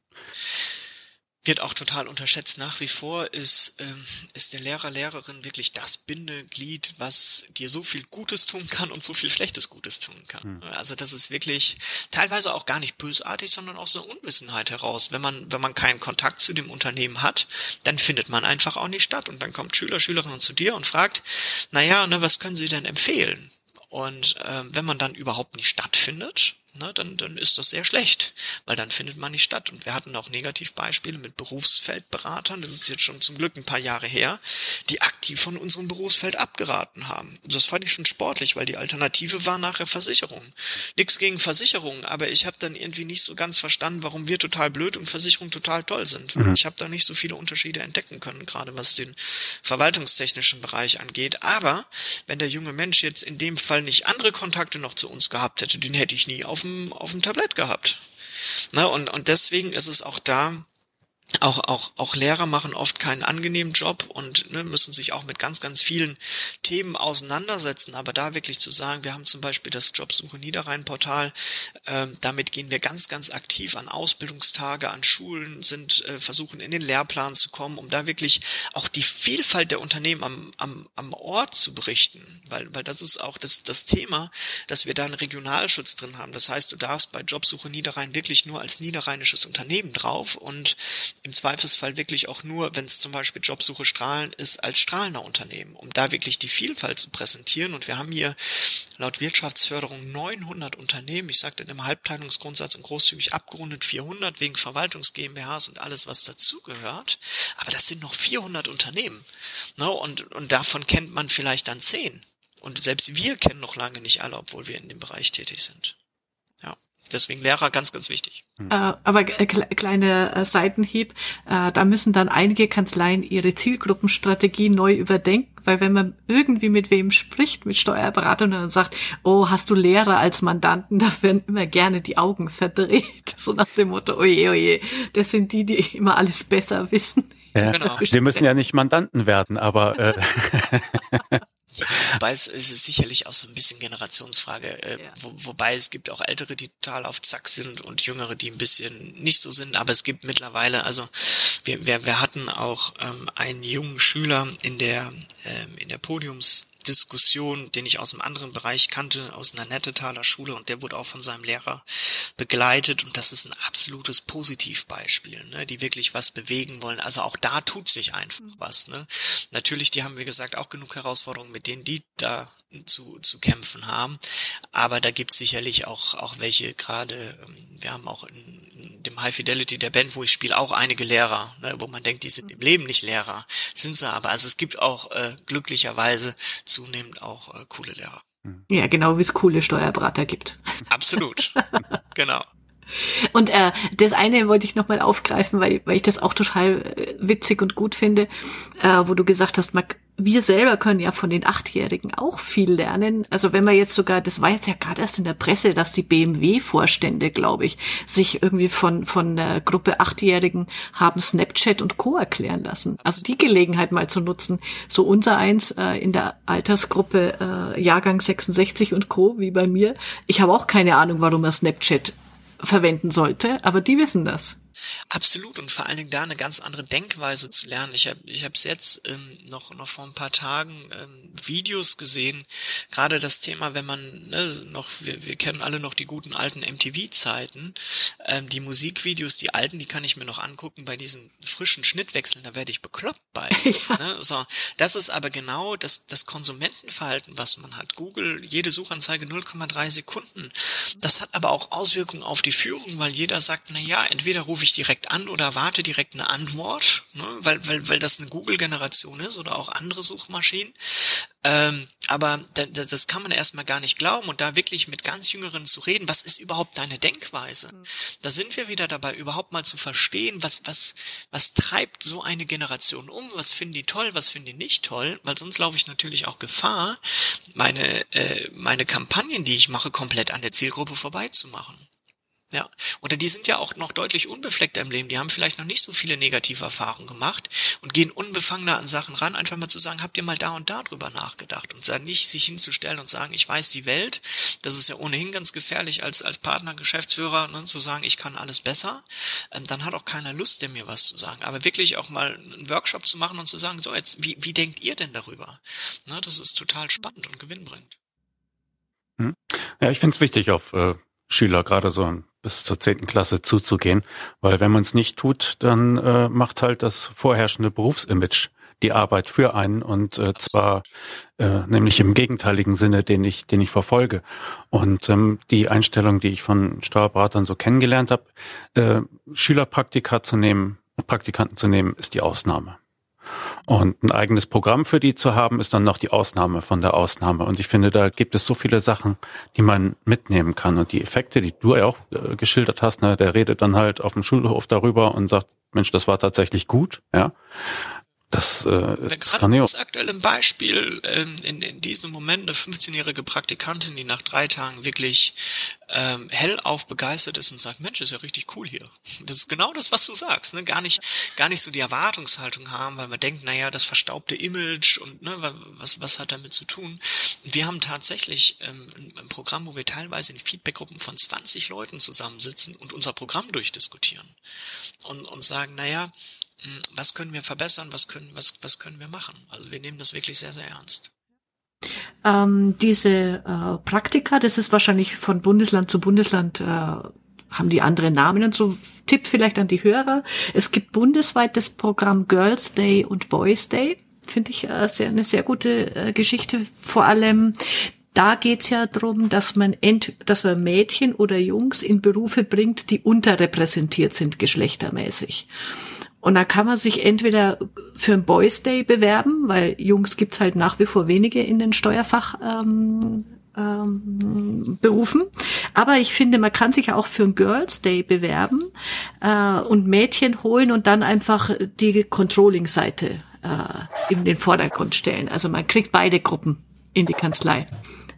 wird auch total unterschätzt. Nach wie vor ist, ähm, ist der Lehrer, Lehrerin wirklich das Bindeglied, was dir so viel Gutes tun kann und so viel Schlechtes Gutes tun kann. Hm. Also das ist wirklich teilweise auch gar nicht bösartig, sondern aus einer Unwissenheit heraus. Wenn man, wenn man keinen Kontakt zu dem Unternehmen hat, dann findet man einfach auch nicht statt. Und dann kommt Schüler, Schülerinnen zu dir und fragt, naja, ne, was können Sie denn empfehlen? Und äh, wenn man dann überhaupt nicht stattfindet, ne, dann, dann ist das sehr schlecht, weil dann findet man nicht statt. Und wir hatten auch Negativbeispiele mit Berufsfeldberatern, das ist jetzt schon zum Glück ein paar Jahre her, die aktiv von unserem Berufsfeld abgeraten haben. Das fand ich schon sportlich, weil die Alternative war nachher Versicherung. Nichts gegen Versicherung, aber ich habe dann irgendwie nicht so ganz verstanden, warum wir total blöd und Versicherungen total toll sind. Mhm. Ich habe da nicht so viele Unterschiede entdecken können, gerade was den verwaltungstechnischen Bereich angeht. Aber wenn der junge Mensch jetzt in dem Fall nicht andere Kontakte noch zu uns gehabt hätte, den hätte ich nie auf dem, auf dem Tablett gehabt. Na, und, und deswegen ist es auch da auch, auch, auch Lehrer machen oft keinen angenehmen Job und ne, müssen sich auch mit ganz, ganz vielen Themen auseinandersetzen. Aber da wirklich zu sagen, wir haben zum Beispiel das Jobsuche Niederrhein-Portal, äh, damit gehen wir ganz, ganz aktiv an Ausbildungstage, an Schulen, sind äh, versuchen in den Lehrplan zu kommen, um da wirklich auch die Vielfalt der Unternehmen am, am, am Ort zu berichten. Weil, weil das ist auch das, das Thema, dass wir da einen Regionalschutz drin haben. Das heißt, du darfst bei Jobsuche Niederrhein wirklich nur als niederrheinisches Unternehmen drauf und im Zweifelsfall wirklich auch nur, wenn es zum Beispiel Jobsuche Strahlen ist, als strahlender Unternehmen, um da wirklich die Vielfalt zu präsentieren. Und wir haben hier laut Wirtschaftsförderung 900 Unternehmen. Ich sagte im Halbteilungsgrundsatz und großzügig abgerundet 400 wegen Verwaltungs GmbHs und alles, was dazugehört. Aber das sind noch 400 Unternehmen. Ne? Und, und davon kennt man vielleicht dann 10. Und selbst wir kennen noch lange nicht alle, obwohl wir in dem Bereich tätig sind. Deswegen Lehrer ganz, ganz wichtig. Äh, aber äh, kleine äh, Seitenhieb, äh, da müssen dann einige Kanzleien ihre Zielgruppenstrategie neu überdenken, weil wenn man irgendwie mit wem spricht, mit Steuerberatern und dann sagt, oh, hast du Lehrer als Mandanten, da werden immer gerne die Augen verdreht. So nach dem Motto, oje, oje, das sind die, die immer alles besser wissen. Ja, genau. Sie müssen ja nicht Mandanten werden, aber äh, Wobei es, es ist sicherlich auch so ein bisschen Generationsfrage, äh, ja. wo, wobei es gibt auch Ältere, die total auf Zack sind und Jüngere, die ein bisschen nicht so sind, aber es gibt mittlerweile, also wir, wir, wir hatten auch ähm, einen jungen Schüler in der, ähm, in der Podiums Diskussion, den ich aus einem anderen Bereich kannte, aus einer Nettetaler Schule und der wurde auch von seinem Lehrer begleitet und das ist ein absolutes Positivbeispiel, ne, die wirklich was bewegen wollen. Also auch da tut sich einfach mhm. was. Ne. Natürlich, die haben, wie gesagt, auch genug Herausforderungen, mit denen die da zu, zu kämpfen haben, aber da gibt es sicherlich auch, auch welche gerade, ähm, wir haben auch in, in dem High Fidelity der Band, wo ich spiele, auch einige Lehrer, ne, wo man denkt, die sind im Leben nicht Lehrer, sind sie aber. Also es gibt auch äh, glücklicherweise zunehmend auch äh, coole Lehrer. Ja, genau wie es coole Steuerberater gibt. Absolut. genau. Und äh, das eine wollte ich nochmal aufgreifen, weil, weil ich das auch total äh, witzig und gut finde, äh, wo du gesagt hast, man, wir selber können ja von den Achtjährigen auch viel lernen. Also wenn man jetzt sogar, das war jetzt ja gerade erst in der Presse, dass die BMW-Vorstände, glaube ich, sich irgendwie von, von der Gruppe Achtjährigen haben Snapchat und Co. erklären lassen. Also die Gelegenheit mal zu nutzen. So unser eins äh, in der Altersgruppe äh, Jahrgang 66 und Co. wie bei mir. Ich habe auch keine Ahnung, warum er Snapchat verwenden sollte, aber die wissen das. Absolut und vor allen Dingen da eine ganz andere Denkweise zu lernen. Ich habe ich habe jetzt ähm, noch noch vor ein paar Tagen ähm, Videos gesehen. Gerade das Thema, wenn man ne, noch wir, wir kennen alle noch die guten alten MTV-Zeiten, ähm, die Musikvideos, die alten, die kann ich mir noch angucken. Bei diesen frischen Schnittwechseln, da werde ich bekloppt bei. ja. ne? So, das ist aber genau das das Konsumentenverhalten, was man hat. Google jede Suchanzeige 0,3 Sekunden. Das hat aber auch Auswirkungen auf die Führung, weil jeder sagt, na ja, entweder rufe ich direkt an oder warte direkt eine Antwort, ne, weil, weil, weil das eine Google-Generation ist oder auch andere Suchmaschinen. Ähm, aber das, das kann man erstmal gar nicht glauben und da wirklich mit ganz Jüngeren zu reden, was ist überhaupt deine Denkweise? Mhm. Da sind wir wieder dabei, überhaupt mal zu verstehen, was, was, was treibt so eine Generation um, was finden die toll, was finden die nicht toll, weil sonst laufe ich natürlich auch Gefahr, meine, äh, meine Kampagnen, die ich mache, komplett an der Zielgruppe vorbeizumachen. Ja, oder die sind ja auch noch deutlich unbefleckter im Leben. Die haben vielleicht noch nicht so viele negative Erfahrungen gemacht und gehen unbefangener an Sachen ran, einfach mal zu sagen, habt ihr mal da und da drüber nachgedacht und nicht sich hinzustellen und sagen, ich weiß die Welt. Das ist ja ohnehin ganz gefährlich als als Partner, Geschäftsführer, ne, zu sagen, ich kann alles besser. Ähm, dann hat auch keiner Lust, der mir was zu sagen. Aber wirklich auch mal einen Workshop zu machen und zu sagen, so jetzt, wie wie denkt ihr denn darüber? Ne, das ist total spannend und gewinnbringend. Hm. Ja, ich finde es wichtig, auf äh, Schüler gerade so bis zur zehnten Klasse zuzugehen, weil wenn man es nicht tut, dann äh, macht halt das vorherrschende Berufsimage die Arbeit für einen und äh, zwar äh, nämlich im gegenteiligen Sinne, den ich, den ich verfolge. Und ähm, die Einstellung, die ich von Steuerberatern so kennengelernt habe, äh, Schülerpraktika zu nehmen, Praktikanten zu nehmen, ist die Ausnahme. Und ein eigenes Programm für die zu haben, ist dann noch die Ausnahme von der Ausnahme. Und ich finde, da gibt es so viele Sachen, die man mitnehmen kann. Und die Effekte, die du ja auch äh, geschildert hast, ne, der redet dann halt auf dem Schulhof darüber und sagt, Mensch, das war tatsächlich gut, ja. Das, äh, das kann ich auch. aktuell im Beispiel ähm, in, in diesem Moment eine 15-jährige Praktikantin, die nach drei Tagen wirklich ähm, hellauf begeistert ist und sagt, Mensch, ist ja richtig cool hier. Das ist genau das, was du sagst. Ne? Gar nicht, gar nicht so die Erwartungshaltung haben, weil man denkt, naja, das verstaubte Image und ne, was, was hat damit zu tun? Wir haben tatsächlich ähm, ein, Programm, wo wir teilweise in Feedbackgruppen von 20 Leuten zusammensitzen und unser Programm durchdiskutieren und, und sagen, naja, was können wir verbessern, was können, was, was können wir machen. Also wir nehmen das wirklich sehr, sehr ernst. Ähm, diese äh, Praktika, das ist wahrscheinlich von Bundesland zu Bundesland äh, haben die andere Namen und so. Tipp vielleicht an die Hörer. Es gibt bundesweit das Programm Girls Day und Boys Day. Finde ich äh, sehr, eine sehr gute äh, Geschichte. Vor allem da geht's ja drum, dass man ent, dass man Mädchen oder Jungs in Berufe bringt, die unterrepräsentiert sind geschlechtermäßig. Und da kann man sich entweder für ein Boys Day bewerben, weil Jungs gibt's halt nach wie vor wenige in den Steuerfach. Ähm, ähm, Berufen. Aber ich finde, man kann sich auch für ein Girls Day bewerben äh, und Mädchen holen und dann einfach die Controlling-Seite äh, in den Vordergrund stellen. Also man kriegt beide Gruppen in die Kanzlei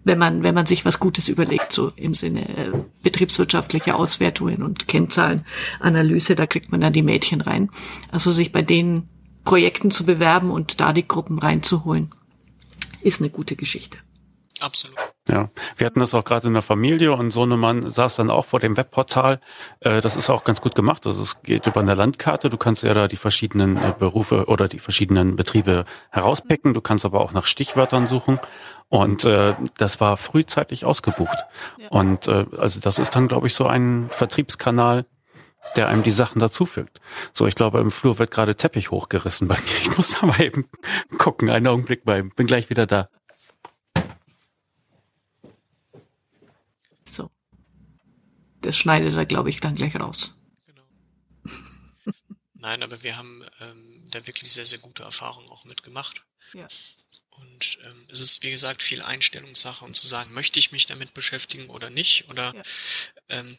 wenn man, wenn man sich was Gutes überlegt, so im Sinne äh, betriebswirtschaftliche Auswertungen und Kennzahlenanalyse, da kriegt man dann die Mädchen rein. Also sich bei den Projekten zu bewerben und da die Gruppen reinzuholen, ist eine gute Geschichte. Absolut. Ja, wir hatten das auch gerade in der Familie und so eine Mann saß dann auch vor dem Webportal. Äh, das ist auch ganz gut gemacht. Also es geht über eine Landkarte. Du kannst ja da die verschiedenen äh, Berufe oder die verschiedenen Betriebe herauspicken. Du kannst aber auch nach Stichwörtern suchen. Und äh, das war frühzeitig ausgebucht. Ja. Und äh, also das ist dann, glaube ich, so ein Vertriebskanal, der einem die Sachen dazufügt. So, ich glaube, im Flur wird gerade Teppich hochgerissen bei mir. Ich muss da mal eben gucken. Einen Augenblick bei. Bin gleich wieder da. So. Das schneidet er, glaube ich, dann gleich raus. Genau. Nein, aber wir haben ähm, da wirklich sehr, sehr gute Erfahrungen auch mitgemacht. Ja. Und ähm, es ist, wie gesagt, viel Einstellungssache und zu sagen, möchte ich mich damit beschäftigen oder nicht? Oder ja, ähm,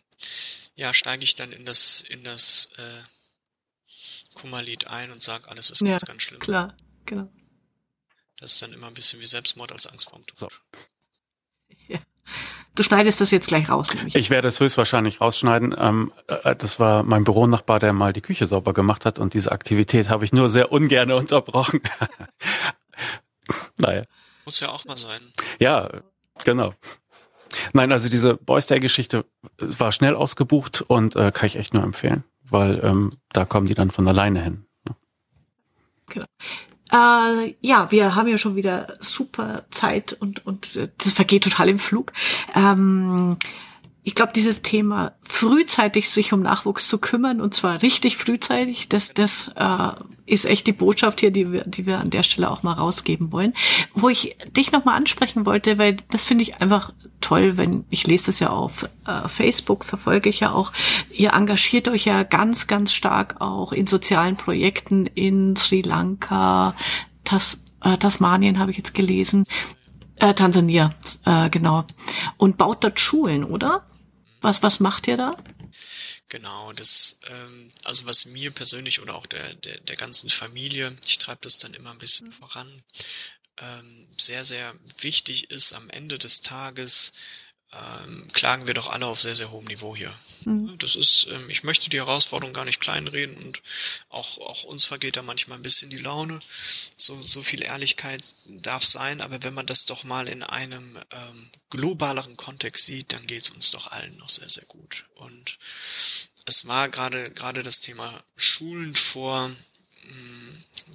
ja steige ich dann in das, in das äh, Kummerlied ein und sage, alles ist ja, ganz, ganz schlimm. Klar, genau. Das ist dann immer ein bisschen wie Selbstmord als Angst vorm Tod. So. Ja. Du schneidest das jetzt gleich raus. Nämlich. Ich werde es höchstwahrscheinlich rausschneiden. Ähm, äh, das war mein Büronachbar, der mal die Küche sauber gemacht hat und diese Aktivität habe ich nur sehr ungern unterbrochen. naja. Muss ja auch mal sein. Ja, genau. Nein, also diese Boys Day Geschichte war schnell ausgebucht und äh, kann ich echt nur empfehlen, weil ähm, da kommen die dann von alleine hin. Genau. Äh, ja, wir haben ja schon wieder super Zeit und und äh, das vergeht total im Flug. Ähm, ich glaube, dieses Thema frühzeitig sich um Nachwuchs zu kümmern und zwar richtig frühzeitig, das, das äh, ist echt die Botschaft hier, die wir, die wir an der Stelle auch mal rausgeben wollen. Wo ich dich nochmal ansprechen wollte, weil das finde ich einfach toll, wenn ich lese das ja auf äh, Facebook, verfolge ich ja auch. Ihr engagiert euch ja ganz, ganz stark auch in sozialen Projekten in Sri Lanka, Tas äh, Tasmanien habe ich jetzt gelesen. Äh, Tansania, äh, genau. Und baut dort Schulen, oder? Was, was macht ihr da? Genau, das, ähm, also was mir persönlich oder auch der, der, der ganzen Familie, ich treibe das dann immer ein bisschen voran, ähm, sehr, sehr wichtig ist am Ende des Tages, ähm, klagen wir doch alle auf sehr, sehr hohem Niveau hier. Mhm. Das ist, ähm, ich möchte die Herausforderung gar nicht kleinreden und auch, auch uns vergeht da manchmal ein bisschen die Laune. So, so viel Ehrlichkeit darf sein, aber wenn man das doch mal in einem ähm, globaleren Kontext sieht, dann geht es uns doch allen noch sehr, sehr gut. Und es war gerade, gerade das Thema Schulen vor,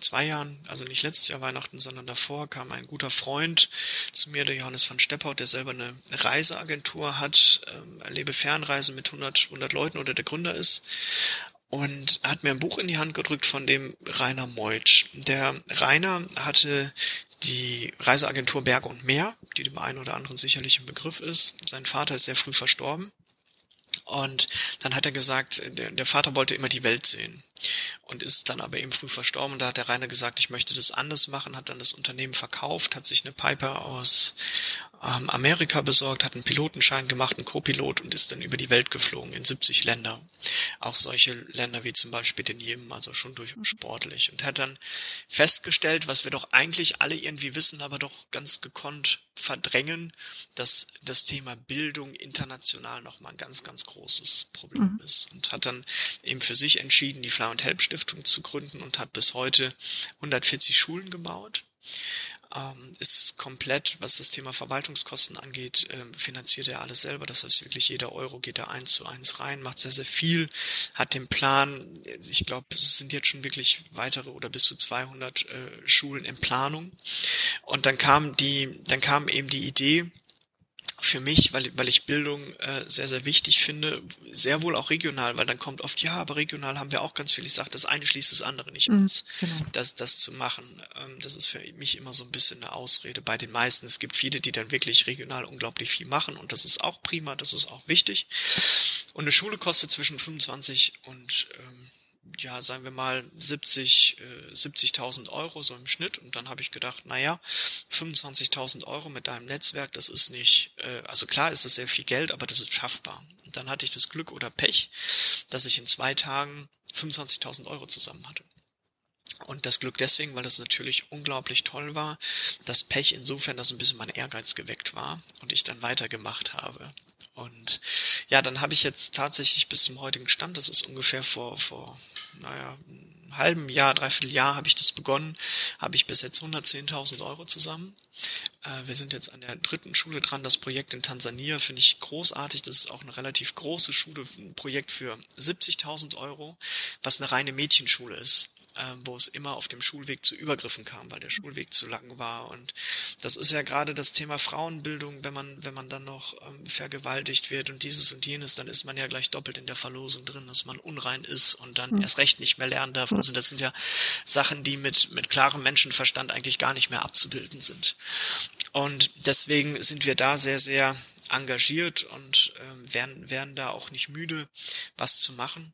zwei Jahren, also nicht letztes Jahr Weihnachten, sondern davor, kam ein guter Freund zu mir, der Johannes van Steppaut, der selber eine Reiseagentur hat, ähm, erlebe Fernreisen mit 100, 100 Leuten oder der Gründer ist. Und hat mir ein Buch in die Hand gedrückt von dem Rainer Meutsch. Der Rainer hatte die Reiseagentur Berge und Meer, die dem einen oder anderen sicherlich ein Begriff ist. Sein Vater ist sehr früh verstorben. Und dann hat er gesagt, der, der Vater wollte immer die Welt sehen und ist dann aber eben früh verstorben. Und da hat der Rainer gesagt, ich möchte das anders machen, hat dann das Unternehmen verkauft, hat sich eine Piper aus ähm, Amerika besorgt, hat einen Pilotenschein gemacht, einen Co-Pilot und ist dann über die Welt geflogen in 70 Länder. Auch solche Länder wie zum Beispiel den Jemen, also schon durchaus sportlich. Und hat dann festgestellt, was wir doch eigentlich alle irgendwie wissen, aber doch ganz gekonnt verdrängen, dass das Thema Bildung international nochmal ein ganz, ganz großes Problem mhm. ist. Und hat dann eben für sich entschieden, die Fly und Help Stiftung zu gründen und hat bis heute 140 Schulen gebaut ähm, ist komplett, was das Thema Verwaltungskosten angeht, ähm, finanziert er alles selber. Das heißt, wirklich jeder Euro geht da eins zu eins rein, macht sehr, sehr viel, hat den Plan, ich glaube, es sind jetzt schon wirklich weitere oder bis zu 200 äh, Schulen in Planung. Und dann kam die, dann kam eben die Idee, für mich, weil, weil ich Bildung äh, sehr, sehr wichtig finde, sehr wohl auch regional, weil dann kommt oft, ja, aber regional haben wir auch ganz viel. Ich sage, das eine schließt das andere nicht mhm, aus, genau. das, das zu machen. Ähm, das ist für mich immer so ein bisschen eine Ausrede bei den meisten. Es gibt viele, die dann wirklich regional unglaublich viel machen und das ist auch prima, das ist auch wichtig. Und eine Schule kostet zwischen 25 und ähm, ja, sagen wir mal 70, äh, 70.000 Euro so im Schnitt. Und dann habe ich gedacht, naja, 25.000 Euro mit deinem Netzwerk, das ist nicht, äh, also klar ist es sehr viel Geld, aber das ist schaffbar. Und dann hatte ich das Glück oder Pech, dass ich in zwei Tagen 25.000 Euro zusammen hatte. Und das Glück deswegen, weil das natürlich unglaublich toll war. Das Pech insofern, dass ein bisschen mein Ehrgeiz geweckt war und ich dann weitergemacht habe. Und ja, dann habe ich jetzt tatsächlich bis zum heutigen Stand, das ist ungefähr vor, vor naja, einem halben Jahr, dreiviertel Jahr habe ich das begonnen, habe ich bis jetzt 110.000 Euro zusammen. Äh, wir sind jetzt an der dritten Schule dran. Das Projekt in Tansania finde ich großartig. Das ist auch eine relativ große Schule, ein Projekt für 70.000 Euro, was eine reine Mädchenschule ist wo es immer auf dem Schulweg zu Übergriffen kam, weil der Schulweg zu lang war. Und das ist ja gerade das Thema Frauenbildung, wenn man, wenn man dann noch ähm, vergewaltigt wird und dieses und jenes, dann ist man ja gleich doppelt in der Verlosung drin, dass man unrein ist und dann mhm. erst recht nicht mehr lernen darf. Also das sind ja Sachen, die mit, mit klarem Menschenverstand eigentlich gar nicht mehr abzubilden sind. Und deswegen sind wir da sehr, sehr engagiert und äh, werden, werden da auch nicht müde, was zu machen.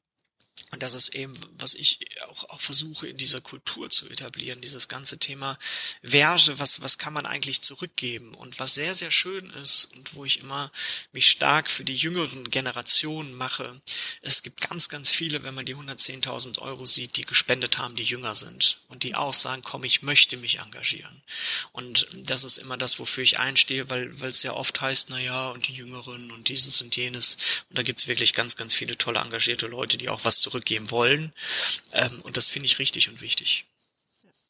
Und das ist eben, was ich auch, auch versuche in dieser Kultur zu etablieren, dieses ganze Thema Verge, was, was kann man eigentlich zurückgeben? Und was sehr, sehr schön ist und wo ich immer mich stark für die jüngeren Generationen mache, es gibt ganz, ganz viele, wenn man die 110.000 Euro sieht, die gespendet haben, die jünger sind und die auch sagen, komm, ich möchte mich engagieren. Und das ist immer das, wofür ich einstehe, weil, weil es ja oft heißt, na ja, und die Jüngeren und dieses und jenes. Und da gibt's wirklich ganz, ganz viele tolle engagierte Leute, die auch was zurück zurückgeben wollen. Ähm, und das finde ich richtig und wichtig.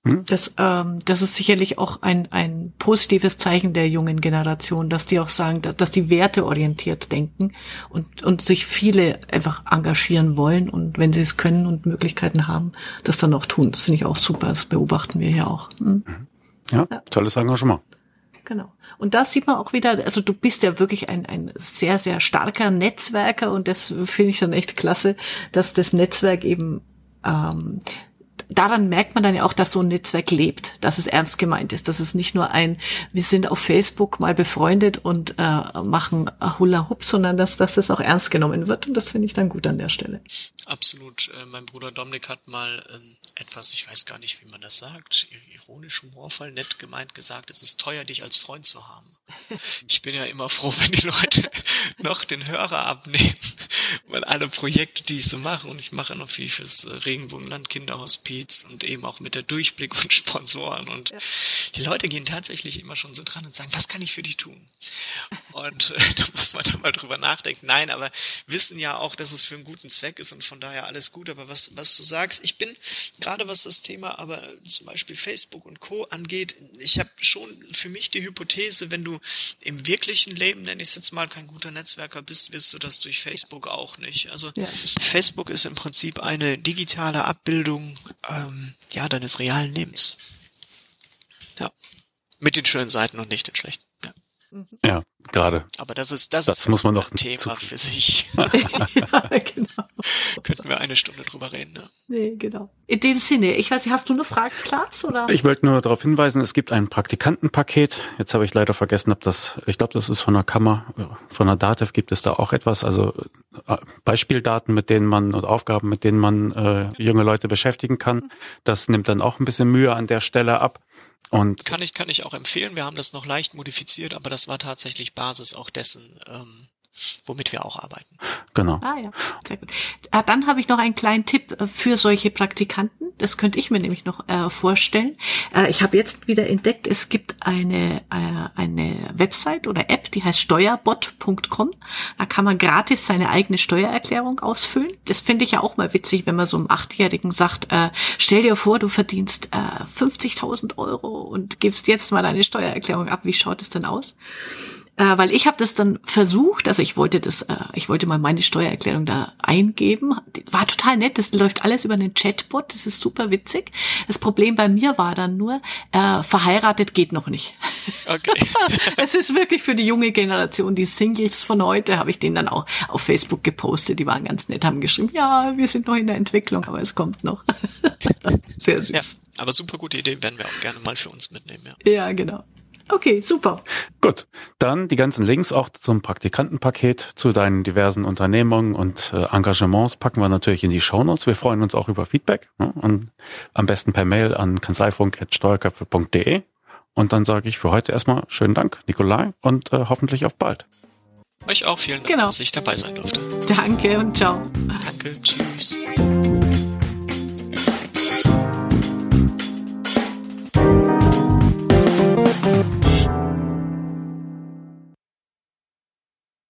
Hm? Das, ähm, das ist sicherlich auch ein, ein positives Zeichen der jungen Generation, dass die auch sagen, dass die werteorientiert denken und, und sich viele einfach engagieren wollen und wenn sie es können und Möglichkeiten haben, das dann auch tun. Das finde ich auch super. Das beobachten wir hier auch. Hm? Ja, ja, tolles Engagement. Genau. Und da sieht man auch wieder, also du bist ja wirklich ein, ein sehr, sehr starker Netzwerker und das finde ich dann echt klasse, dass das Netzwerk eben ähm, daran merkt man dann ja auch, dass so ein Netzwerk lebt, dass es ernst gemeint ist, dass es nicht nur ein, wir sind auf Facebook mal befreundet und äh, machen Hula Hoop, sondern dass, dass das auch ernst genommen wird und das finde ich dann gut an der Stelle. Absolut. Äh, mein Bruder Dominik hat mal ähm, etwas, ich weiß gar nicht, wie man das sagt, ironisch, humorvoll, nett gemeint gesagt, es ist teuer, dich als Freund zu haben. Ich bin ja immer froh, wenn die Leute noch den Hörer abnehmen, weil alle Projekte, die ich so mache, und ich mache noch viel fürs Regenbogenland Kinderhospiz und eben auch mit der Durchblick und Sponsoren und ja. die Leute gehen tatsächlich immer schon so dran und sagen, was kann ich für dich tun? Und äh, da muss man dann mal drüber nachdenken. Nein, aber wissen ja auch, dass es für einen guten Zweck ist und von daher alles gut. Aber was, was du sagst, ich bin, gerade was das Thema aber zum Beispiel Facebook und Co. angeht, ich habe schon für mich die Hypothese, wenn du im wirklichen Leben, nenne ich es jetzt mal, kein guter Netzwerker bist, wirst du das durch Facebook auch nicht. Also ja. Facebook ist im Prinzip eine digitale Abbildung ähm, ja deines realen Lebens. Ja. Mit den schönen Seiten und nicht den schlechten. Ja. Ja, gerade. Aber das ist das, das ist muss man noch ein Thema für sich. ja, genau. Könnten wir eine Stunde drüber reden. Ne? Nee, genau. In dem Sinne, ich weiß nicht, hast du eine Frage, Klaas, oder? Ich wollte nur darauf hinweisen, es gibt ein Praktikantenpaket. Jetzt habe ich leider vergessen, ob das, ich glaube, das ist von der Kammer, von der DATEV gibt es da auch etwas, also äh, Beispieldaten, mit denen man und Aufgaben, mit denen man äh, junge Leute beschäftigen kann. Das nimmt dann auch ein bisschen Mühe an der Stelle ab. Und kann ich kann ich auch empfehlen. Wir haben das noch leicht modifiziert, aber das war tatsächlich Basis auch dessen, ähm, womit wir auch arbeiten. Genau. Ah ja, sehr gut. Ah, dann habe ich noch einen kleinen Tipp äh, für solche Praktikanten. Das könnte ich mir nämlich noch äh, vorstellen. Äh, ich habe jetzt wieder entdeckt, es gibt eine äh, eine Website oder App, die heißt steuerbot.com. Da kann man gratis seine eigene Steuererklärung ausfüllen. Das finde ich ja auch mal witzig, wenn man so einem Achtjährigen sagt, äh, stell dir vor, du verdienst äh, 50.000 Euro und gibst jetzt mal deine Steuererklärung ab. Wie schaut es denn aus? Äh, weil ich habe das dann versucht, also ich wollte das, äh, ich wollte mal meine Steuererklärung da eingeben. War total nett, das läuft alles über einen Chatbot, das ist super witzig. Das Problem bei mir war dann nur, äh, verheiratet geht noch nicht. Okay. es ist wirklich für die junge Generation, die Singles von heute, habe ich denen dann auch auf Facebook gepostet, die waren ganz nett, haben geschrieben, ja, wir sind noch in der Entwicklung, aber es kommt noch. Sehr süß. Ja, aber super gute Idee, werden wir auch gerne mal für uns mitnehmen. Ja, ja genau. Okay, super. Gut, dann die ganzen Links auch zum Praktikantenpaket, zu deinen diversen Unternehmungen und äh, Engagements packen wir natürlich in die Shownotes. Wir freuen uns auch über Feedback ne? und am besten per Mail an kanzleifunk.steuerköpfe.de. Und dann sage ich für heute erstmal schönen Dank, Nikolai, und äh, hoffentlich auf bald. Euch auch vielen Dank, genau. dass ich dabei sein durfte. Danke und ciao. Danke, tschüss.